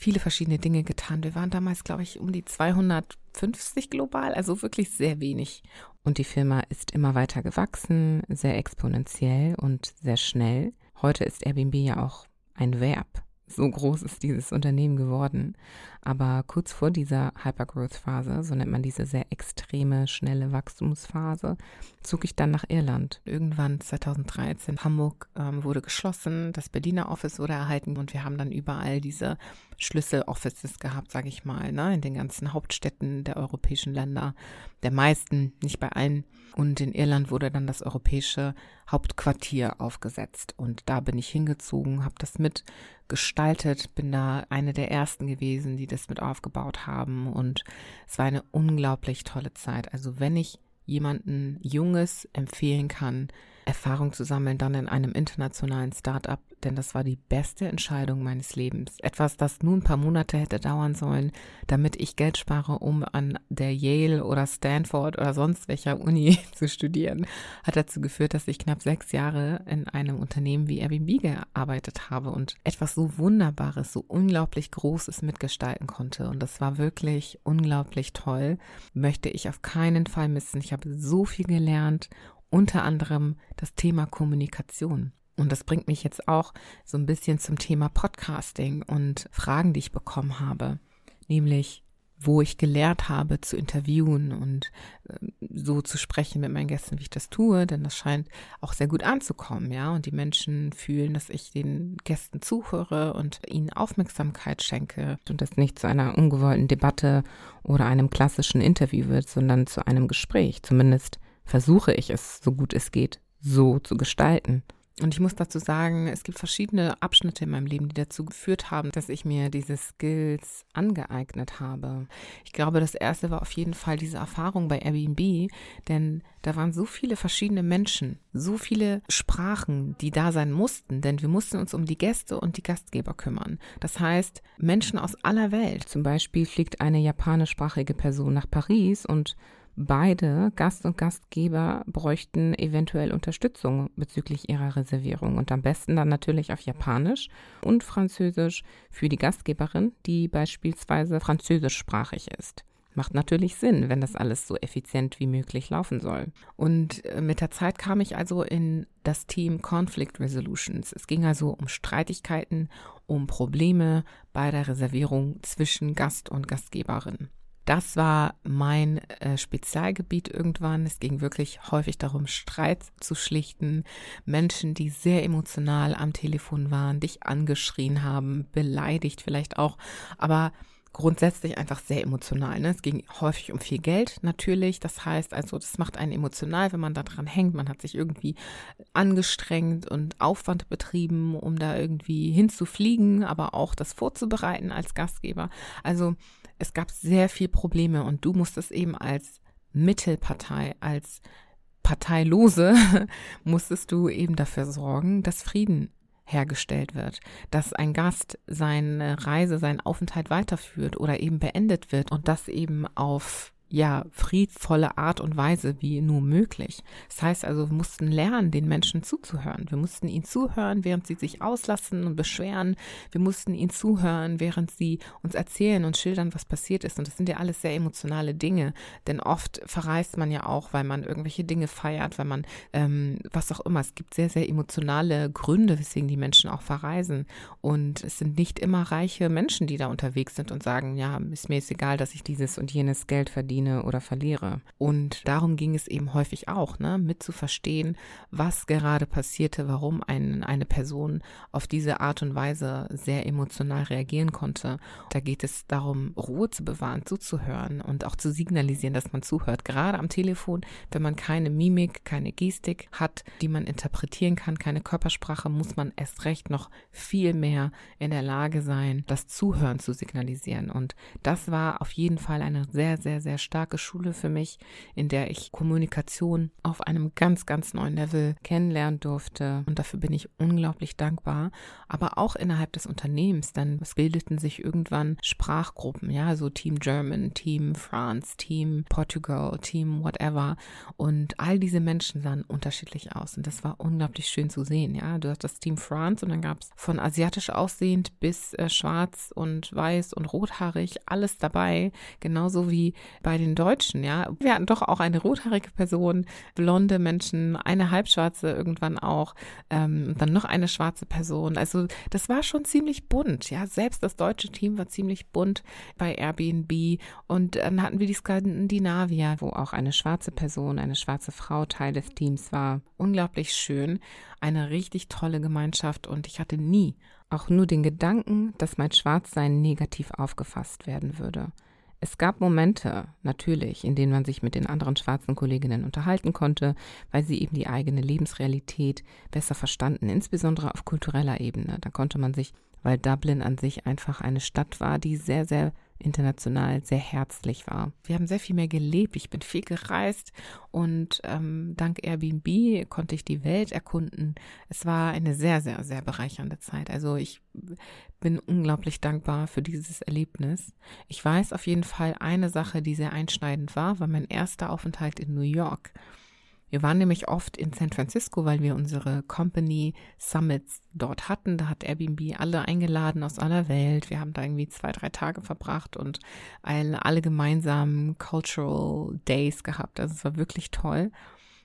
viele verschiedene Dinge getan. Wir waren damals, glaube ich, um die 250 global, also wirklich sehr wenig. Und die Firma ist immer weiter gewachsen, sehr exponentiell und sehr schnell. Heute ist Airbnb ja auch ein Verb. So groß ist dieses Unternehmen geworden. Aber kurz vor dieser Hypergrowth-Phase, so nennt man diese sehr extreme, schnelle Wachstumsphase, zog ich dann nach Irland. Irgendwann 2013. Hamburg ähm, wurde geschlossen, das Berliner Office wurde erhalten und wir haben dann überall diese Schlüsseloffices gehabt, sage ich mal, ne, in den ganzen Hauptstädten der europäischen Länder, der meisten, nicht bei allen. Und in Irland wurde dann das europäische Hauptquartier aufgesetzt und da bin ich hingezogen, habe das mitgestaltet, bin da eine der ersten gewesen, die das mit aufgebaut haben und es war eine unglaublich tolle Zeit. Also wenn ich jemanden Junges empfehlen kann, Erfahrung zu sammeln, dann in einem internationalen Start-up denn das war die beste Entscheidung meines Lebens. Etwas, das nun ein paar Monate hätte dauern sollen, damit ich Geld spare, um an der Yale oder Stanford oder sonst welcher Uni [LAUGHS] zu studieren, hat dazu geführt, dass ich knapp sechs Jahre in einem Unternehmen wie Airbnb gearbeitet habe und etwas so Wunderbares, so unglaublich Großes mitgestalten konnte. Und das war wirklich unglaublich toll. Möchte ich auf keinen Fall missen. Ich habe so viel gelernt unter anderem das Thema Kommunikation. Und das bringt mich jetzt auch so ein bisschen zum Thema Podcasting und Fragen, die ich bekommen habe. Nämlich, wo ich gelehrt habe zu interviewen und äh, so zu sprechen mit meinen Gästen, wie ich das tue, denn das scheint auch sehr gut anzukommen, ja. Und die Menschen fühlen, dass ich den Gästen zuhöre und ihnen Aufmerksamkeit schenke und das nicht zu einer ungewollten Debatte oder einem klassischen Interview wird, sondern zu einem Gespräch. Zumindest versuche ich es, so gut es geht, so zu gestalten. Und ich muss dazu sagen, es gibt verschiedene Abschnitte in meinem Leben, die dazu geführt haben, dass ich mir diese Skills angeeignet habe. Ich glaube, das erste war auf jeden Fall diese Erfahrung bei Airbnb, denn da waren so viele verschiedene Menschen, so viele Sprachen, die da sein mussten, denn wir mussten uns um die Gäste und die Gastgeber kümmern. Das heißt, Menschen aus aller Welt. Zum Beispiel fliegt eine japanischsprachige Person nach Paris und Beide, Gast und Gastgeber, bräuchten eventuell Unterstützung bezüglich ihrer Reservierung und am besten dann natürlich auf Japanisch und Französisch für die Gastgeberin, die beispielsweise französischsprachig ist. Macht natürlich Sinn, wenn das alles so effizient wie möglich laufen soll. Und äh, mit der Zeit kam ich also in das Team Conflict Resolutions. Es ging also um Streitigkeiten, um Probleme bei der Reservierung zwischen Gast und Gastgeberin. Das war mein äh, Spezialgebiet irgendwann. Es ging wirklich häufig darum, Streit zu schlichten. Menschen, die sehr emotional am Telefon waren, dich angeschrien haben, beleidigt vielleicht auch, aber grundsätzlich einfach sehr emotional. Ne? Es ging häufig um viel Geld natürlich. Das heißt also, das macht einen emotional, wenn man da dran hängt. Man hat sich irgendwie angestrengt und Aufwand betrieben, um da irgendwie hinzufliegen, aber auch das vorzubereiten als Gastgeber. Also es gab sehr viel Probleme und du musstest eben als Mittelpartei, als Parteilose, [LAUGHS] musstest du eben dafür sorgen, dass Frieden hergestellt wird, dass ein Gast seine Reise, seinen Aufenthalt weiterführt oder eben beendet wird und das eben auf ja, friedvolle Art und Weise wie nur möglich. Das heißt also, wir mussten lernen, den Menschen zuzuhören. Wir mussten ihnen zuhören, während sie sich auslassen und beschweren. Wir mussten ihnen zuhören, während sie uns erzählen und schildern, was passiert ist. Und das sind ja alles sehr emotionale Dinge. Denn oft verreist man ja auch, weil man irgendwelche Dinge feiert, weil man, ähm, was auch immer. Es gibt sehr, sehr emotionale Gründe, weswegen die Menschen auch verreisen. Und es sind nicht immer reiche Menschen, die da unterwegs sind und sagen, ja, ist mir jetzt egal, dass ich dieses und jenes Geld verdiene gewinne oder verliere. Und darum ging es eben häufig auch, ne, mit zu verstehen, was gerade passierte, warum ein, eine Person auf diese Art und Weise sehr emotional reagieren konnte. Da geht es darum, Ruhe zu bewahren, zuzuhören und auch zu signalisieren, dass man zuhört. Gerade am Telefon, wenn man keine Mimik, keine Gestik hat, die man interpretieren kann, keine Körpersprache, muss man erst recht noch viel mehr in der Lage sein, das Zuhören zu signalisieren. Und das war auf jeden Fall eine sehr, sehr, sehr starke Schule für mich, in der ich Kommunikation auf einem ganz, ganz neuen Level kennenlernen durfte. Und dafür bin ich unglaublich dankbar. Aber auch innerhalb des Unternehmens, denn es bildeten sich irgendwann Sprachgruppen, ja, so Team German, Team France, Team Portugal, Team whatever. Und all diese Menschen sahen unterschiedlich aus. Und das war unglaublich schön zu sehen, ja. Du hast das Team France und dann gab es von asiatisch aussehend bis äh, schwarz und weiß und rothaarig alles dabei. Genauso wie bei den Deutschen, ja. Wir hatten doch auch eine rothaarige Person, blonde Menschen, eine halbschwarze irgendwann auch, ähm, dann noch eine schwarze Person. Also das war schon ziemlich bunt, ja. Selbst das deutsche Team war ziemlich bunt bei Airbnb und dann hatten wir die Skandinavier, wo auch eine schwarze Person, eine schwarze Frau Teil des Teams war. Unglaublich schön, eine richtig tolle Gemeinschaft und ich hatte nie auch nur den Gedanken, dass mein Schwarzsein negativ aufgefasst werden würde. Es gab Momente, natürlich, in denen man sich mit den anderen schwarzen Kolleginnen unterhalten konnte, weil sie eben die eigene Lebensrealität besser verstanden, insbesondere auf kultureller Ebene. Da konnte man sich, weil Dublin an sich einfach eine Stadt war, die sehr, sehr international sehr herzlich war. Wir haben sehr viel mehr gelebt. Ich bin viel gereist und ähm, dank Airbnb konnte ich die Welt erkunden. Es war eine sehr, sehr, sehr bereichernde Zeit. Also ich bin unglaublich dankbar für dieses Erlebnis. Ich weiß auf jeden Fall eine Sache, die sehr einschneidend war, war mein erster Aufenthalt in New York. Wir waren nämlich oft in San Francisco, weil wir unsere Company Summits dort hatten. Da hat Airbnb alle eingeladen aus aller Welt. Wir haben da irgendwie zwei, drei Tage verbracht und alle, alle gemeinsam Cultural Days gehabt. Also es war wirklich toll.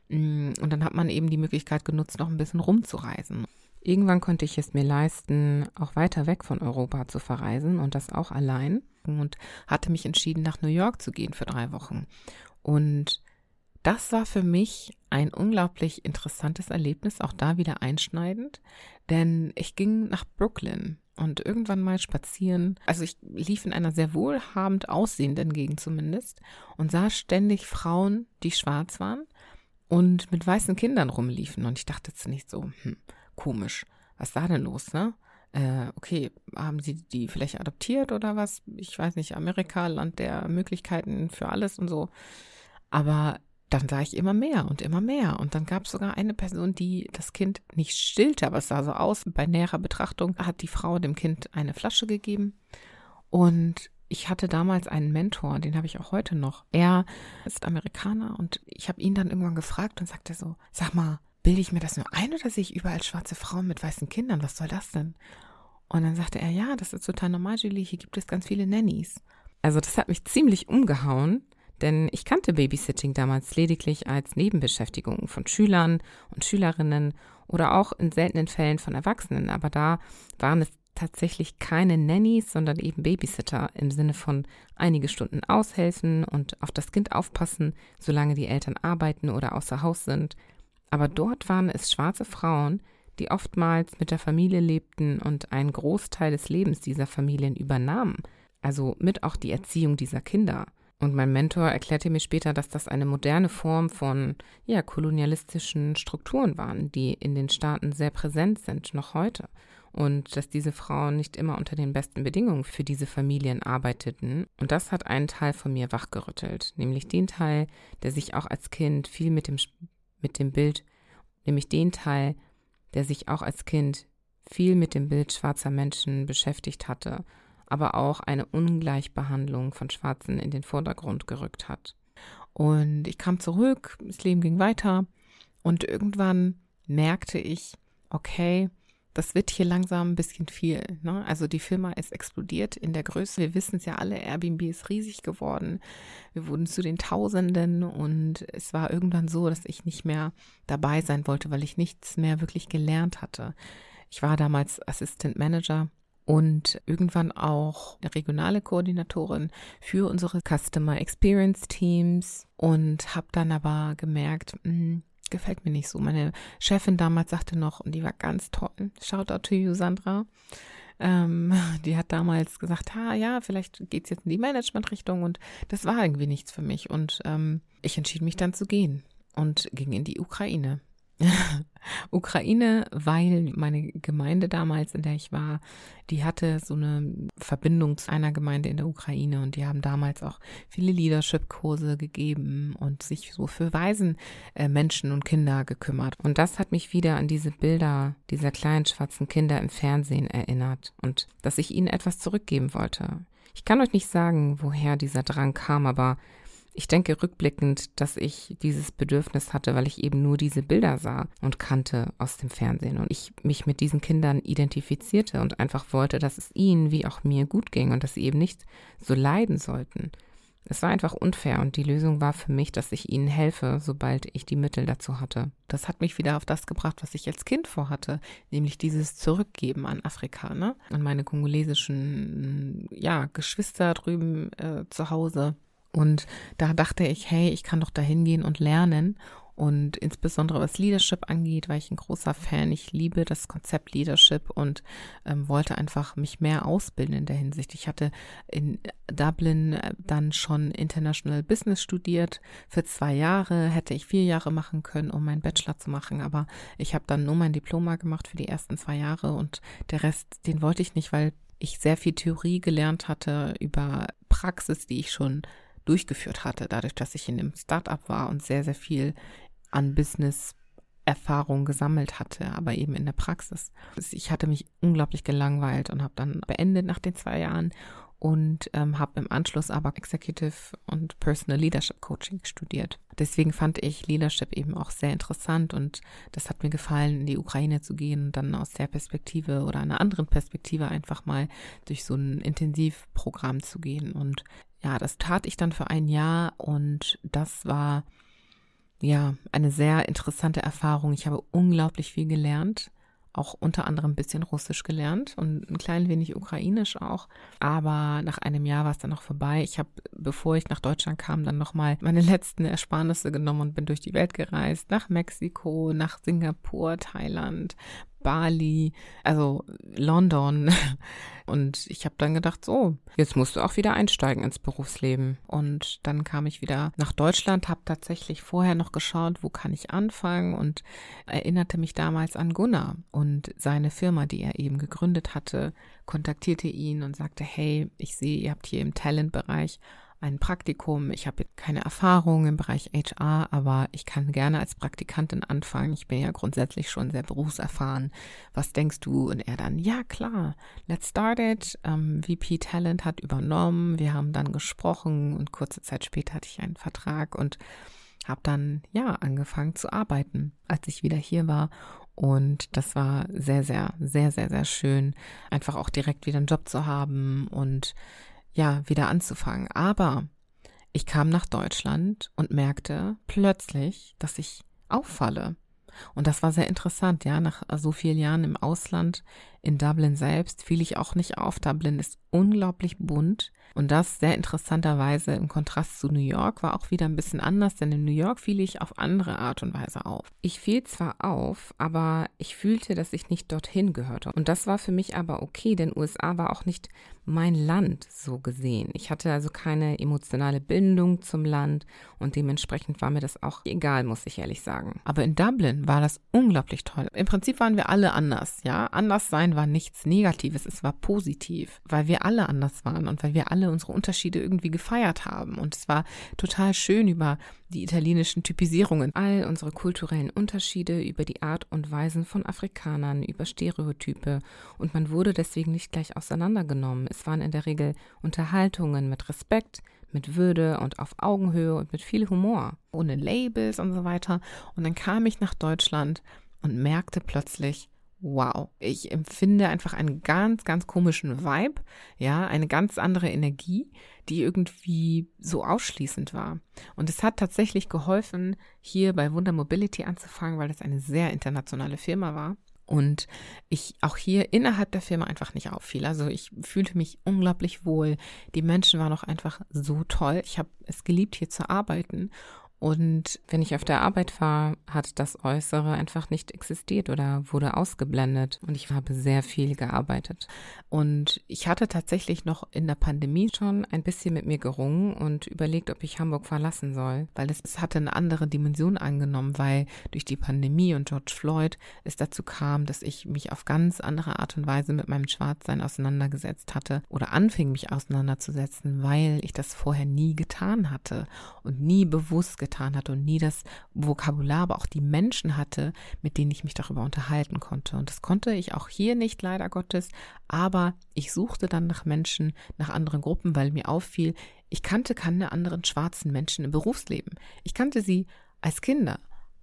Mm, und dann hat man eben die Möglichkeit genutzt, noch ein bisschen rumzureisen. Irgendwann konnte ich es mir leisten, auch weiter weg von Europa zu verreisen und das auch allein und hatte mich entschieden, nach New York zu gehen für drei Wochen. Und das war für mich ein unglaublich interessantes Erlebnis, auch da wieder einschneidend, denn ich ging nach Brooklyn und irgendwann mal spazieren. Also ich lief in einer sehr wohlhabend aussehenden Gegend zumindest und sah ständig Frauen, die schwarz waren und mit weißen Kindern rumliefen. Und ich dachte zunächst so, hm, komisch, was da denn los, ne? Äh, okay, haben sie die vielleicht adoptiert oder was? Ich weiß nicht, Amerika, Land der Möglichkeiten für alles und so. Aber dann sah ich immer mehr und immer mehr. Und dann gab es sogar eine Person, die das Kind nicht stillte, aber es sah so aus. Bei näherer Betrachtung hat die Frau dem Kind eine Flasche gegeben. Und ich hatte damals einen Mentor, den habe ich auch heute noch. Er ist Amerikaner und ich habe ihn dann irgendwann gefragt und sagte so, sag mal, bilde ich mir das nur ein oder sehe ich überall schwarze Frauen mit weißen Kindern? Was soll das denn? Und dann sagte er, ja, das ist total normal, Julie, hier gibt es ganz viele Nannies. Also das hat mich ziemlich umgehauen, denn ich kannte Babysitting damals lediglich als Nebenbeschäftigung von Schülern und Schülerinnen oder auch in seltenen Fällen von Erwachsenen. Aber da waren es tatsächlich keine Nannies, sondern eben Babysitter im Sinne von einige Stunden aushelfen und auf das Kind aufpassen, solange die Eltern arbeiten oder außer Haus sind. Aber dort waren es schwarze Frauen, die oftmals mit der Familie lebten und einen Großteil des Lebens dieser Familien übernahmen, also mit auch die Erziehung dieser Kinder. Und mein Mentor erklärte mir später, dass das eine moderne Form von ja, kolonialistischen Strukturen waren, die in den Staaten sehr präsent sind, noch heute. Und dass diese Frauen nicht immer unter den besten Bedingungen für diese Familien arbeiteten. Und das hat einen Teil von mir wachgerüttelt, nämlich den Teil, der sich auch als Kind viel mit dem, mit dem Bild, nämlich den Teil, der sich auch als Kind viel mit dem Bild schwarzer Menschen beschäftigt hatte aber auch eine Ungleichbehandlung von Schwarzen in den Vordergrund gerückt hat. Und ich kam zurück, das Leben ging weiter und irgendwann merkte ich, okay, das wird hier langsam ein bisschen viel. Ne? Also die Firma ist explodiert in der Größe. Wir wissen es ja alle, Airbnb ist riesig geworden. Wir wurden zu den Tausenden und es war irgendwann so, dass ich nicht mehr dabei sein wollte, weil ich nichts mehr wirklich gelernt hatte. Ich war damals Assistant Manager und irgendwann auch regionale Koordinatorin für unsere Customer Experience Teams und habe dann aber gemerkt, mh, hm, gefällt mir nicht so. Meine Chefin damals sagte noch, und die war ganz toll, shout out to you, Sandra. Ähm, [LAUGHS] die hat damals gesagt, ha, ja, vielleicht geht's jetzt in die Management-Richtung und das war irgendwie nichts für mich. Und ähm, ich entschied mich dann zu gehen und ging in die Ukraine. [LAUGHS] Ukraine, weil meine Gemeinde damals, in der ich war, die hatte so eine Verbindung zu einer Gemeinde in der Ukraine und die haben damals auch viele Leadership-Kurse gegeben und sich so für Waisen äh, Menschen und Kinder gekümmert. Und das hat mich wieder an diese Bilder dieser kleinen schwarzen Kinder im Fernsehen erinnert und dass ich ihnen etwas zurückgeben wollte. Ich kann euch nicht sagen, woher dieser Drang kam, aber ich denke rückblickend, dass ich dieses Bedürfnis hatte, weil ich eben nur diese Bilder sah und kannte aus dem Fernsehen und ich mich mit diesen Kindern identifizierte und einfach wollte, dass es ihnen wie auch mir gut ging und dass sie eben nicht so leiden sollten. Es war einfach unfair und die Lösung war für mich, dass ich ihnen helfe, sobald ich die Mittel dazu hatte. Das hat mich wieder auf das gebracht, was ich als Kind vorhatte, nämlich dieses Zurückgeben an Afrika, ne? An meine kongolesischen, ja, Geschwister drüben äh, zu Hause. Und da dachte ich, hey, ich kann doch da hingehen und lernen und insbesondere was Leadership angeht, war ich ein großer Fan. Ich liebe das Konzept Leadership und ähm, wollte einfach mich mehr ausbilden in der Hinsicht. Ich hatte in Dublin äh, dann schon International Business studiert. Für zwei Jahre hätte ich vier Jahre machen können, um meinen Bachelor zu machen. Aber ich habe dann nur mein Diploma gemacht für die ersten zwei Jahre und der Rest, den wollte ich nicht, weil ich sehr viel Theorie gelernt hatte über Praxis, die ich schon durchgeführt hatte, dadurch, dass ich in einem Startup war und sehr, sehr viel an Business Erfahrung gesammelt hatte, aber eben in der Praxis. Ich hatte mich unglaublich gelangweilt und habe dann beendet nach den zwei Jahren und ähm, habe im Anschluss aber Executive und Personal Leadership Coaching studiert. Deswegen fand ich Leadership eben auch sehr interessant und das hat mir gefallen, in die Ukraine zu gehen und dann aus der Perspektive oder einer anderen Perspektive einfach mal durch so ein Intensivprogramm zu gehen. Und ja, das tat ich dann für ein Jahr und das war ja, eine sehr interessante Erfahrung. Ich habe unglaublich viel gelernt, auch unter anderem ein bisschen Russisch gelernt und ein klein wenig Ukrainisch auch. Aber nach einem Jahr war es dann noch vorbei. Ich habe, bevor ich nach Deutschland kam, dann nochmal meine letzten Ersparnisse genommen und bin durch die Welt gereist. Nach Mexiko, nach Singapur, Thailand, Bali, also London. [LAUGHS] Und ich habe dann gedacht, so, jetzt musst du auch wieder einsteigen ins Berufsleben. Und dann kam ich wieder nach Deutschland, habe tatsächlich vorher noch geschaut, wo kann ich anfangen und erinnerte mich damals an Gunnar und seine Firma, die er eben gegründet hatte, kontaktierte ihn und sagte, hey, ich sehe, ihr habt hier im Talentbereich ein Praktikum. Ich habe keine Erfahrung im Bereich HR, aber ich kann gerne als Praktikantin anfangen. Ich bin ja grundsätzlich schon sehr berufserfahren. Was denkst du? Und er dann, ja klar, let's start it. Ähm, VP Talent hat übernommen. Wir haben dann gesprochen und kurze Zeit später hatte ich einen Vertrag und habe dann ja angefangen zu arbeiten, als ich wieder hier war und das war sehr, sehr, sehr, sehr, sehr schön, einfach auch direkt wieder einen Job zu haben und ja, wieder anzufangen. Aber ich kam nach Deutschland und merkte plötzlich, dass ich auffalle. Und das war sehr interessant, ja. Nach so vielen Jahren im Ausland, in Dublin selbst, fiel ich auch nicht auf. Dublin ist unglaublich bunt. Und das sehr interessanterweise im Kontrast zu New York war auch wieder ein bisschen anders, denn in New York fiel ich auf andere Art und Weise auf. Ich fiel zwar auf, aber ich fühlte, dass ich nicht dorthin gehörte. Und das war für mich aber okay, denn USA war auch nicht mein Land so gesehen. Ich hatte also keine emotionale Bindung zum Land und dementsprechend war mir das auch egal, muss ich ehrlich sagen. Aber in Dublin war das unglaublich toll. Im Prinzip waren wir alle anders, ja. Anders sein war nichts Negatives, es war positiv, weil wir alle anders waren und weil wir alle unsere Unterschiede irgendwie gefeiert haben. Und es war total schön über die italienischen Typisierungen, all unsere kulturellen Unterschiede, über die Art und Weisen von Afrikanern, über Stereotype. Und man wurde deswegen nicht gleich auseinandergenommen. Es waren in der Regel Unterhaltungen mit Respekt, mit Würde und auf Augenhöhe und mit viel Humor, ohne Labels und so weiter. Und dann kam ich nach Deutschland und merkte plötzlich, wow, ich empfinde einfach einen ganz, ganz komischen Vibe, ja, eine ganz andere Energie, die irgendwie so ausschließend war. Und es hat tatsächlich geholfen, hier bei Wunder Mobility anzufangen, weil das eine sehr internationale Firma war. Und ich auch hier innerhalb der Firma einfach nicht auffiel. Also ich fühlte mich unglaublich wohl. Die Menschen waren auch einfach so toll. Ich habe es geliebt, hier zu arbeiten. Und wenn ich auf der Arbeit war, hat das Äußere einfach nicht existiert oder wurde ausgeblendet. Und ich habe sehr viel gearbeitet. Und ich hatte tatsächlich noch in der Pandemie schon ein bisschen mit mir gerungen und überlegt, ob ich Hamburg verlassen soll, weil es, es hatte eine andere Dimension angenommen, weil durch die Pandemie und George Floyd es dazu kam, dass ich mich auf ganz andere Art und Weise mit meinem Schwarzsein auseinandergesetzt hatte oder anfing, mich auseinanderzusetzen, weil ich das vorher nie getan hatte und nie bewusst getan hatte und nie das Vokabular, aber auch die Menschen hatte, mit denen ich mich darüber unterhalten konnte. Und das konnte ich auch hier nicht, leider Gottes. Aber ich suchte dann nach Menschen, nach anderen Gruppen, weil mir auffiel, ich kannte keine anderen schwarzen Menschen im Berufsleben. Ich kannte sie als Kinder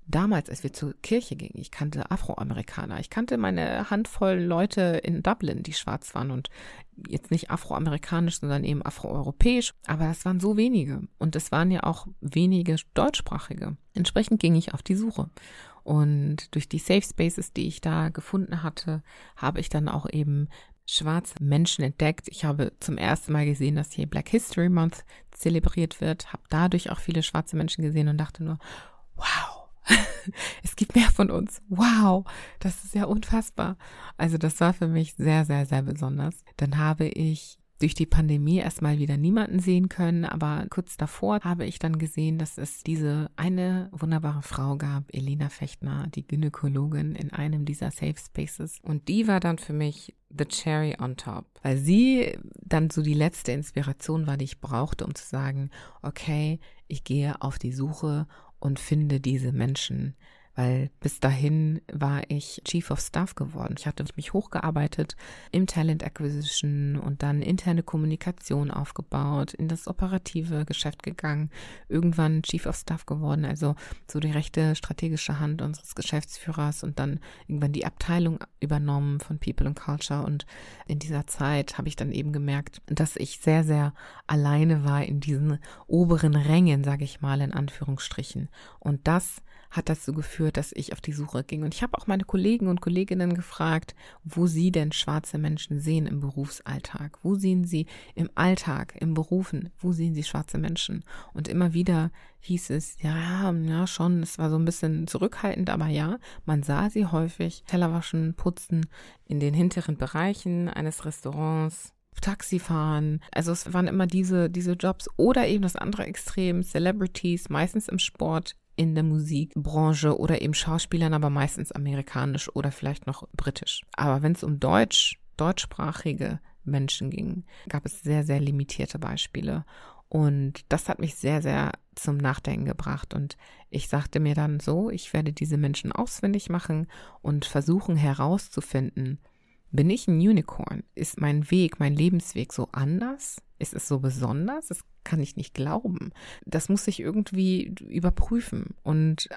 damals, als wir zur Kirche gingen, ich kannte Afroamerikaner, ich kannte meine Handvoll Leute in Dublin, die schwarz waren und jetzt nicht afroamerikanisch, sondern eben afroeuropäisch, aber das waren so wenige. Und es waren ja auch wenige deutschsprachige. Entsprechend ging ich auf die Suche. Und durch die Safe Spaces, die ich da gefunden hatte, habe ich dann auch eben schwarze Menschen entdeckt. Ich habe zum ersten Mal gesehen, dass hier Black History Month zelebriert wird, habe dadurch auch viele schwarze Menschen gesehen und dachte nur, wow, [LAUGHS] es gibt mehr von uns. Wow, das ist ja unfassbar. Also das war für mich sehr, sehr, sehr besonders. Dann habe ich durch die Pandemie erstmal wieder niemanden sehen können, aber kurz davor habe ich dann gesehen, dass es diese eine wunderbare Frau gab, Elena Fechtner, die Gynäkologin in einem dieser Safe Spaces. Und die war dann für mich the cherry on top, weil sie dann so die letzte Inspiration war, die ich brauchte, um zu sagen, okay, ich gehe auf die Suche und finde diese Menschen, weil bis dahin war ich Chief of Staff geworden. Ich hatte mich hochgearbeitet im Talent Acquisition und dann interne Kommunikation aufgebaut, in das operative Geschäft gegangen, irgendwann Chief of Staff geworden, also so die rechte strategische Hand unseres Geschäftsführers und dann irgendwann die Abteilung übernommen von People and Culture und in dieser Zeit habe ich dann eben gemerkt, dass ich sehr, sehr alleine war in diesen oberen Rängen, sage ich mal in Anführungsstrichen und das hat dazu geführt, dass ich auf die Suche ging. Und ich habe auch meine Kollegen und Kolleginnen gefragt, wo sie denn schwarze Menschen sehen im Berufsalltag. Wo sehen sie im Alltag, im Berufen, wo sehen sie schwarze Menschen? Und immer wieder hieß es, ja, ja, schon, es war so ein bisschen zurückhaltend, aber ja, man sah sie häufig Teller waschen, putzen in den hinteren Bereichen eines Restaurants, Taxi fahren. Also es waren immer diese, diese Jobs oder eben das andere Extrem, Celebrities, meistens im Sport, in der Musikbranche oder eben Schauspielern, aber meistens amerikanisch oder vielleicht noch britisch. Aber wenn es um Deutsch, deutschsprachige Menschen ging, gab es sehr, sehr limitierte Beispiele. Und das hat mich sehr, sehr zum Nachdenken gebracht. Und ich sagte mir dann so, ich werde diese Menschen auswendig machen und versuchen herauszufinden, bin ich ein Unicorn? Ist mein Weg, mein Lebensweg so anders? Ist es so besonders? Das kann ich nicht glauben. Das muss ich irgendwie überprüfen. Und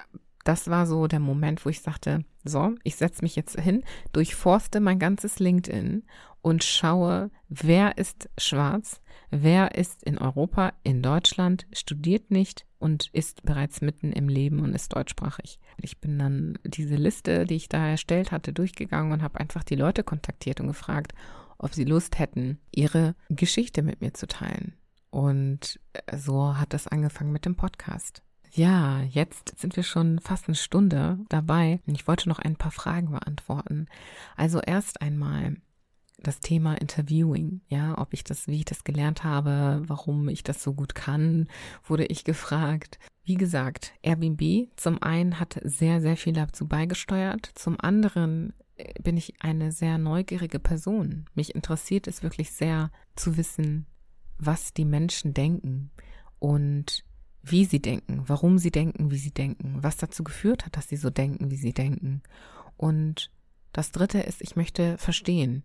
das war so der Moment, wo ich sagte, so, ich setze mich jetzt hin, durchforste mein ganzes LinkedIn und schaue, wer ist schwarz, wer ist in Europa, in Deutschland, studiert nicht und ist bereits mitten im Leben und ist deutschsprachig. Ich bin dann diese Liste, die ich da erstellt hatte, durchgegangen und habe einfach die Leute kontaktiert und gefragt, ob sie Lust hätten, ihre Geschichte mit mir zu teilen. Und so hat das angefangen mit dem Podcast. Ja, jetzt sind wir schon fast eine Stunde dabei und ich wollte noch ein paar Fragen beantworten. Also erst einmal das Thema Interviewing, ja, ob ich das, wie ich das gelernt habe, warum ich das so gut kann, wurde ich gefragt. Wie gesagt, Airbnb zum einen hat sehr, sehr viel dazu beigesteuert, zum anderen äh, bin ich eine sehr neugierige Person. Mich interessiert es wirklich sehr zu wissen, was die Menschen denken und wie sie denken, warum sie denken, wie sie denken, was dazu geführt hat, dass sie so denken, wie sie denken. Und das Dritte ist, ich möchte verstehen.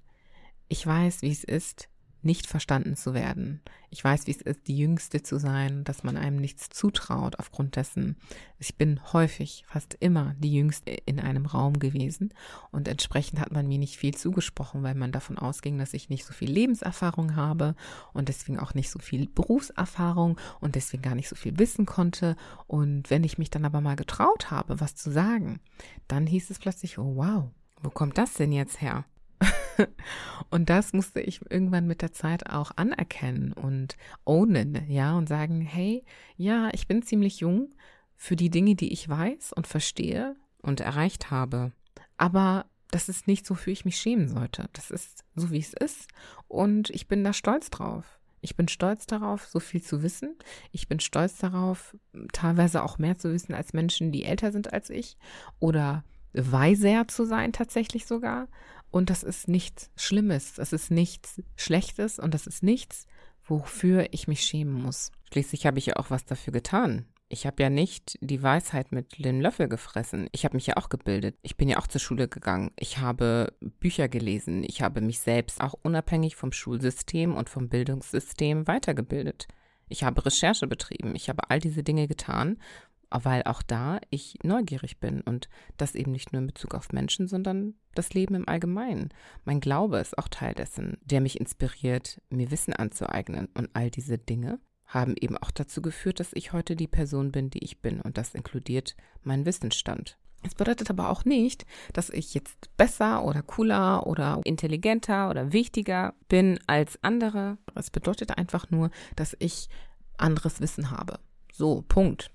Ich weiß, wie es ist, nicht verstanden zu werden. Ich weiß, wie es ist, die Jüngste zu sein, dass man einem nichts zutraut aufgrund dessen. Ich bin häufig, fast immer die Jüngste in einem Raum gewesen und entsprechend hat man mir nicht viel zugesprochen, weil man davon ausging, dass ich nicht so viel Lebenserfahrung habe und deswegen auch nicht so viel Berufserfahrung und deswegen gar nicht so viel wissen konnte. Und wenn ich mich dann aber mal getraut habe, was zu sagen, dann hieß es plötzlich, oh wow, wo kommt das denn jetzt her? Und das musste ich irgendwann mit der Zeit auch anerkennen und ownen, ja, und sagen, hey, ja, ich bin ziemlich jung für die Dinge, die ich weiß und verstehe und erreicht habe. Aber das ist nicht so, wofür ich mich schämen sollte. Das ist so, wie es ist. Und ich bin da stolz drauf. Ich bin stolz darauf, so viel zu wissen. Ich bin stolz darauf, teilweise auch mehr zu wissen als Menschen, die älter sind als ich oder weiser zu sein tatsächlich sogar. Und das ist nichts Schlimmes, das ist nichts Schlechtes und das ist nichts, wofür ich mich schämen muss. Schließlich habe ich ja auch was dafür getan. Ich habe ja nicht die Weisheit mit dem Löffel gefressen. Ich habe mich ja auch gebildet. Ich bin ja auch zur Schule gegangen. Ich habe Bücher gelesen. Ich habe mich selbst auch unabhängig vom Schulsystem und vom Bildungssystem weitergebildet. Ich habe Recherche betrieben. Ich habe all diese Dinge getan weil auch da ich neugierig bin und das eben nicht nur in Bezug auf Menschen, sondern das Leben im Allgemeinen. Mein Glaube ist auch Teil dessen, der mich inspiriert, mir Wissen anzueignen und all diese Dinge haben eben auch dazu geführt, dass ich heute die Person bin, die ich bin und das inkludiert meinen Wissensstand. Es bedeutet aber auch nicht, dass ich jetzt besser oder cooler oder intelligenter oder wichtiger bin als andere. Es bedeutet einfach nur, dass ich anderes Wissen habe. So, Punkt.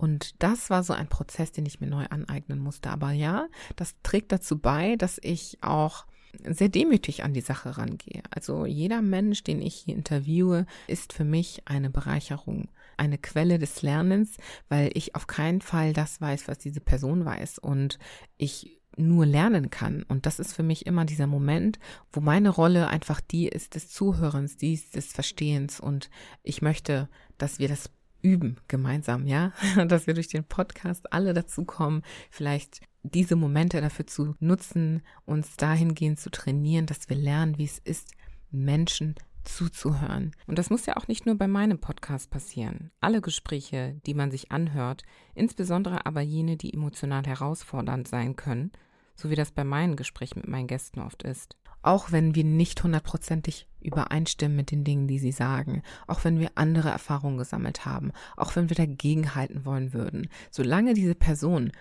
Und das war so ein Prozess, den ich mir neu aneignen musste. Aber ja, das trägt dazu bei, dass ich auch sehr demütig an die Sache rangehe. Also jeder Mensch, den ich hier interviewe, ist für mich eine Bereicherung, eine Quelle des Lernens, weil ich auf keinen Fall das weiß, was diese Person weiß und ich nur lernen kann. Und das ist für mich immer dieser Moment, wo meine Rolle einfach die ist des Zuhörens, die ist des Verstehens. Und ich möchte, dass wir das üben gemeinsam, ja, [LAUGHS] dass wir durch den Podcast alle dazu kommen, vielleicht diese Momente dafür zu nutzen, uns dahingehend zu trainieren, dass wir lernen, wie es ist, Menschen zuzuhören. Und das muss ja auch nicht nur bei meinem Podcast passieren. Alle Gespräche, die man sich anhört, insbesondere aber jene, die emotional herausfordernd sein können, so wie das bei meinen Gesprächen mit meinen Gästen oft ist. Auch wenn wir nicht hundertprozentig übereinstimmen mit den Dingen, die sie sagen, auch wenn wir andere Erfahrungen gesammelt haben, auch wenn wir dagegenhalten wollen würden, solange diese Person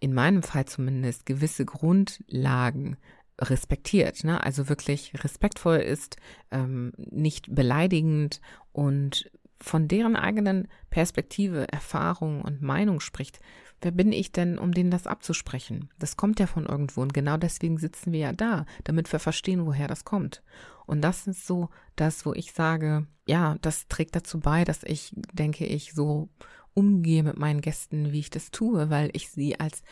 in meinem Fall zumindest gewisse Grundlagen respektiert, ne? also wirklich respektvoll ist, ähm, nicht beleidigend und von deren eigenen Perspektive, Erfahrung und Meinung spricht, wer bin ich denn, um denen das abzusprechen? Das kommt ja von irgendwo und genau deswegen sitzen wir ja da, damit wir verstehen, woher das kommt. Und das ist so das, wo ich sage, ja, das trägt dazu bei, dass ich, denke ich, so umgehe mit meinen Gästen, wie ich das tue, weil ich sie als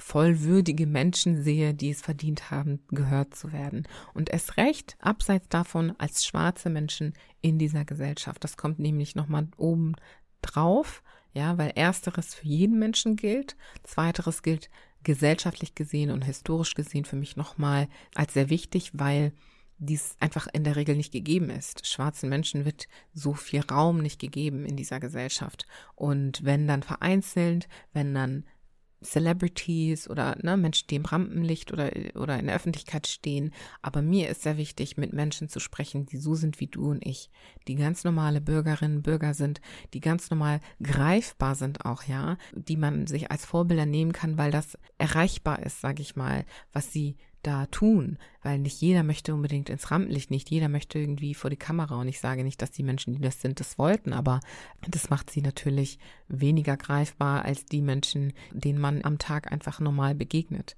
vollwürdige Menschen sehe, die es verdient haben, gehört zu werden. Und es recht, abseits davon, als schwarze Menschen in dieser Gesellschaft. Das kommt nämlich nochmal oben drauf, ja, weil ersteres für jeden Menschen gilt, zweiteres gilt gesellschaftlich gesehen und historisch gesehen für mich nochmal als sehr wichtig, weil dies einfach in der Regel nicht gegeben ist. Schwarzen Menschen wird so viel Raum nicht gegeben in dieser Gesellschaft. Und wenn dann vereinzelt, wenn dann Celebrities oder ne, Menschen, die im Rampenlicht oder, oder in der Öffentlichkeit stehen. Aber mir ist sehr wichtig, mit Menschen zu sprechen, die so sind wie du und ich, die ganz normale Bürgerinnen Bürger sind, die ganz normal greifbar sind auch, ja, die man sich als Vorbilder nehmen kann, weil das erreichbar ist, sage ich mal, was sie da tun, weil nicht jeder möchte unbedingt ins Rampenlicht, nicht jeder möchte irgendwie vor die Kamera und ich sage nicht, dass die Menschen, die das sind, das wollten, aber das macht sie natürlich weniger greifbar als die Menschen, denen man am Tag einfach normal begegnet.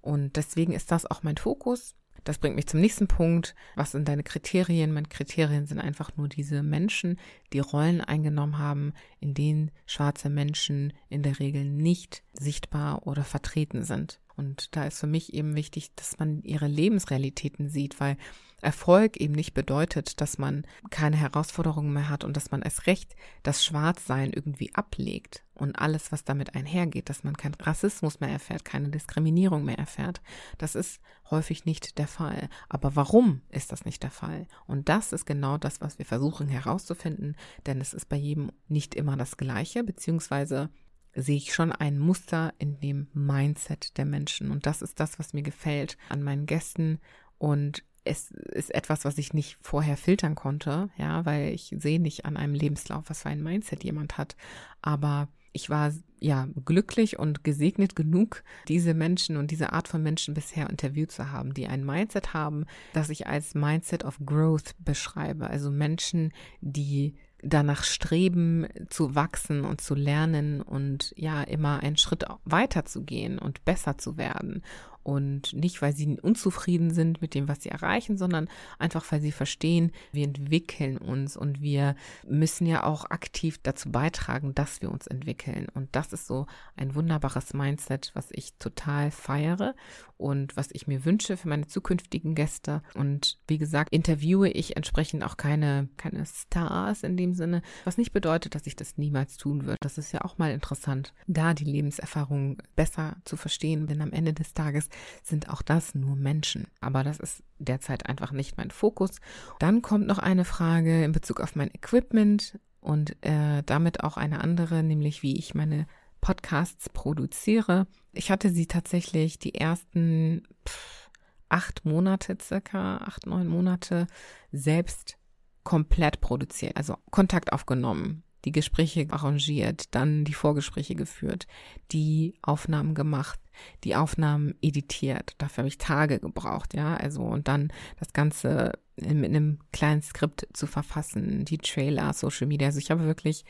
Und deswegen ist das auch mein Fokus. Das bringt mich zum nächsten Punkt. Was sind deine Kriterien? Meine Kriterien sind einfach nur diese Menschen, die Rollen eingenommen haben, in denen schwarze Menschen in der Regel nicht sichtbar oder vertreten sind. Und da ist für mich eben wichtig, dass man ihre Lebensrealitäten sieht, weil Erfolg eben nicht bedeutet, dass man keine Herausforderungen mehr hat und dass man es recht das Schwarzsein irgendwie ablegt und alles, was damit einhergeht, dass man keinen Rassismus mehr erfährt, keine Diskriminierung mehr erfährt. Das ist häufig nicht der Fall. Aber warum ist das nicht der Fall? Und das ist genau das, was wir versuchen herauszufinden, denn es ist bei jedem nicht immer das Gleiche, beziehungsweise sehe ich schon ein Muster in dem Mindset der Menschen. Und das ist das, was mir gefällt an meinen Gästen. Und es ist etwas, was ich nicht vorher filtern konnte, ja, weil ich sehe nicht an einem Lebenslauf, was für ein Mindset jemand hat. Aber ich war ja glücklich und gesegnet genug, diese Menschen und diese Art von Menschen bisher interviewt zu haben, die ein Mindset haben, das ich als Mindset of Growth beschreibe. Also Menschen, die danach streben, zu wachsen und zu lernen und ja, immer einen Schritt weiter zu gehen und besser zu werden und nicht, weil sie unzufrieden sind mit dem, was sie erreichen, sondern einfach, weil sie verstehen, wir entwickeln uns und wir müssen ja auch aktiv dazu beitragen, dass wir uns entwickeln. Und das ist so ein wunderbares Mindset, was ich total feiere und was ich mir wünsche für meine zukünftigen Gäste. Und wie gesagt, interviewe ich entsprechend auch keine, keine Stars in dem Sinne, was nicht bedeutet, dass ich das niemals tun würde. Das ist ja auch mal interessant, da die Lebenserfahrung besser zu verstehen, denn am Ende des Tages sind auch das nur Menschen. Aber das ist derzeit einfach nicht mein Fokus. Dann kommt noch eine Frage in Bezug auf mein Equipment und äh, damit auch eine andere, nämlich wie ich meine Podcasts produziere. Ich hatte sie tatsächlich die ersten pff, acht Monate circa, acht, neun Monate selbst komplett produziert, also Kontakt aufgenommen, die Gespräche arrangiert, dann die Vorgespräche geführt, die Aufnahmen gemacht, die Aufnahmen editiert. Dafür habe ich Tage gebraucht, ja, also und dann das Ganze mit einem kleinen Skript zu verfassen, die Trailer, Social Media. Also ich habe wirklich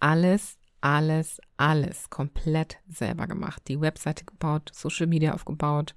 alles, alles, alles komplett selber gemacht. Die Webseite gebaut, Social Media aufgebaut,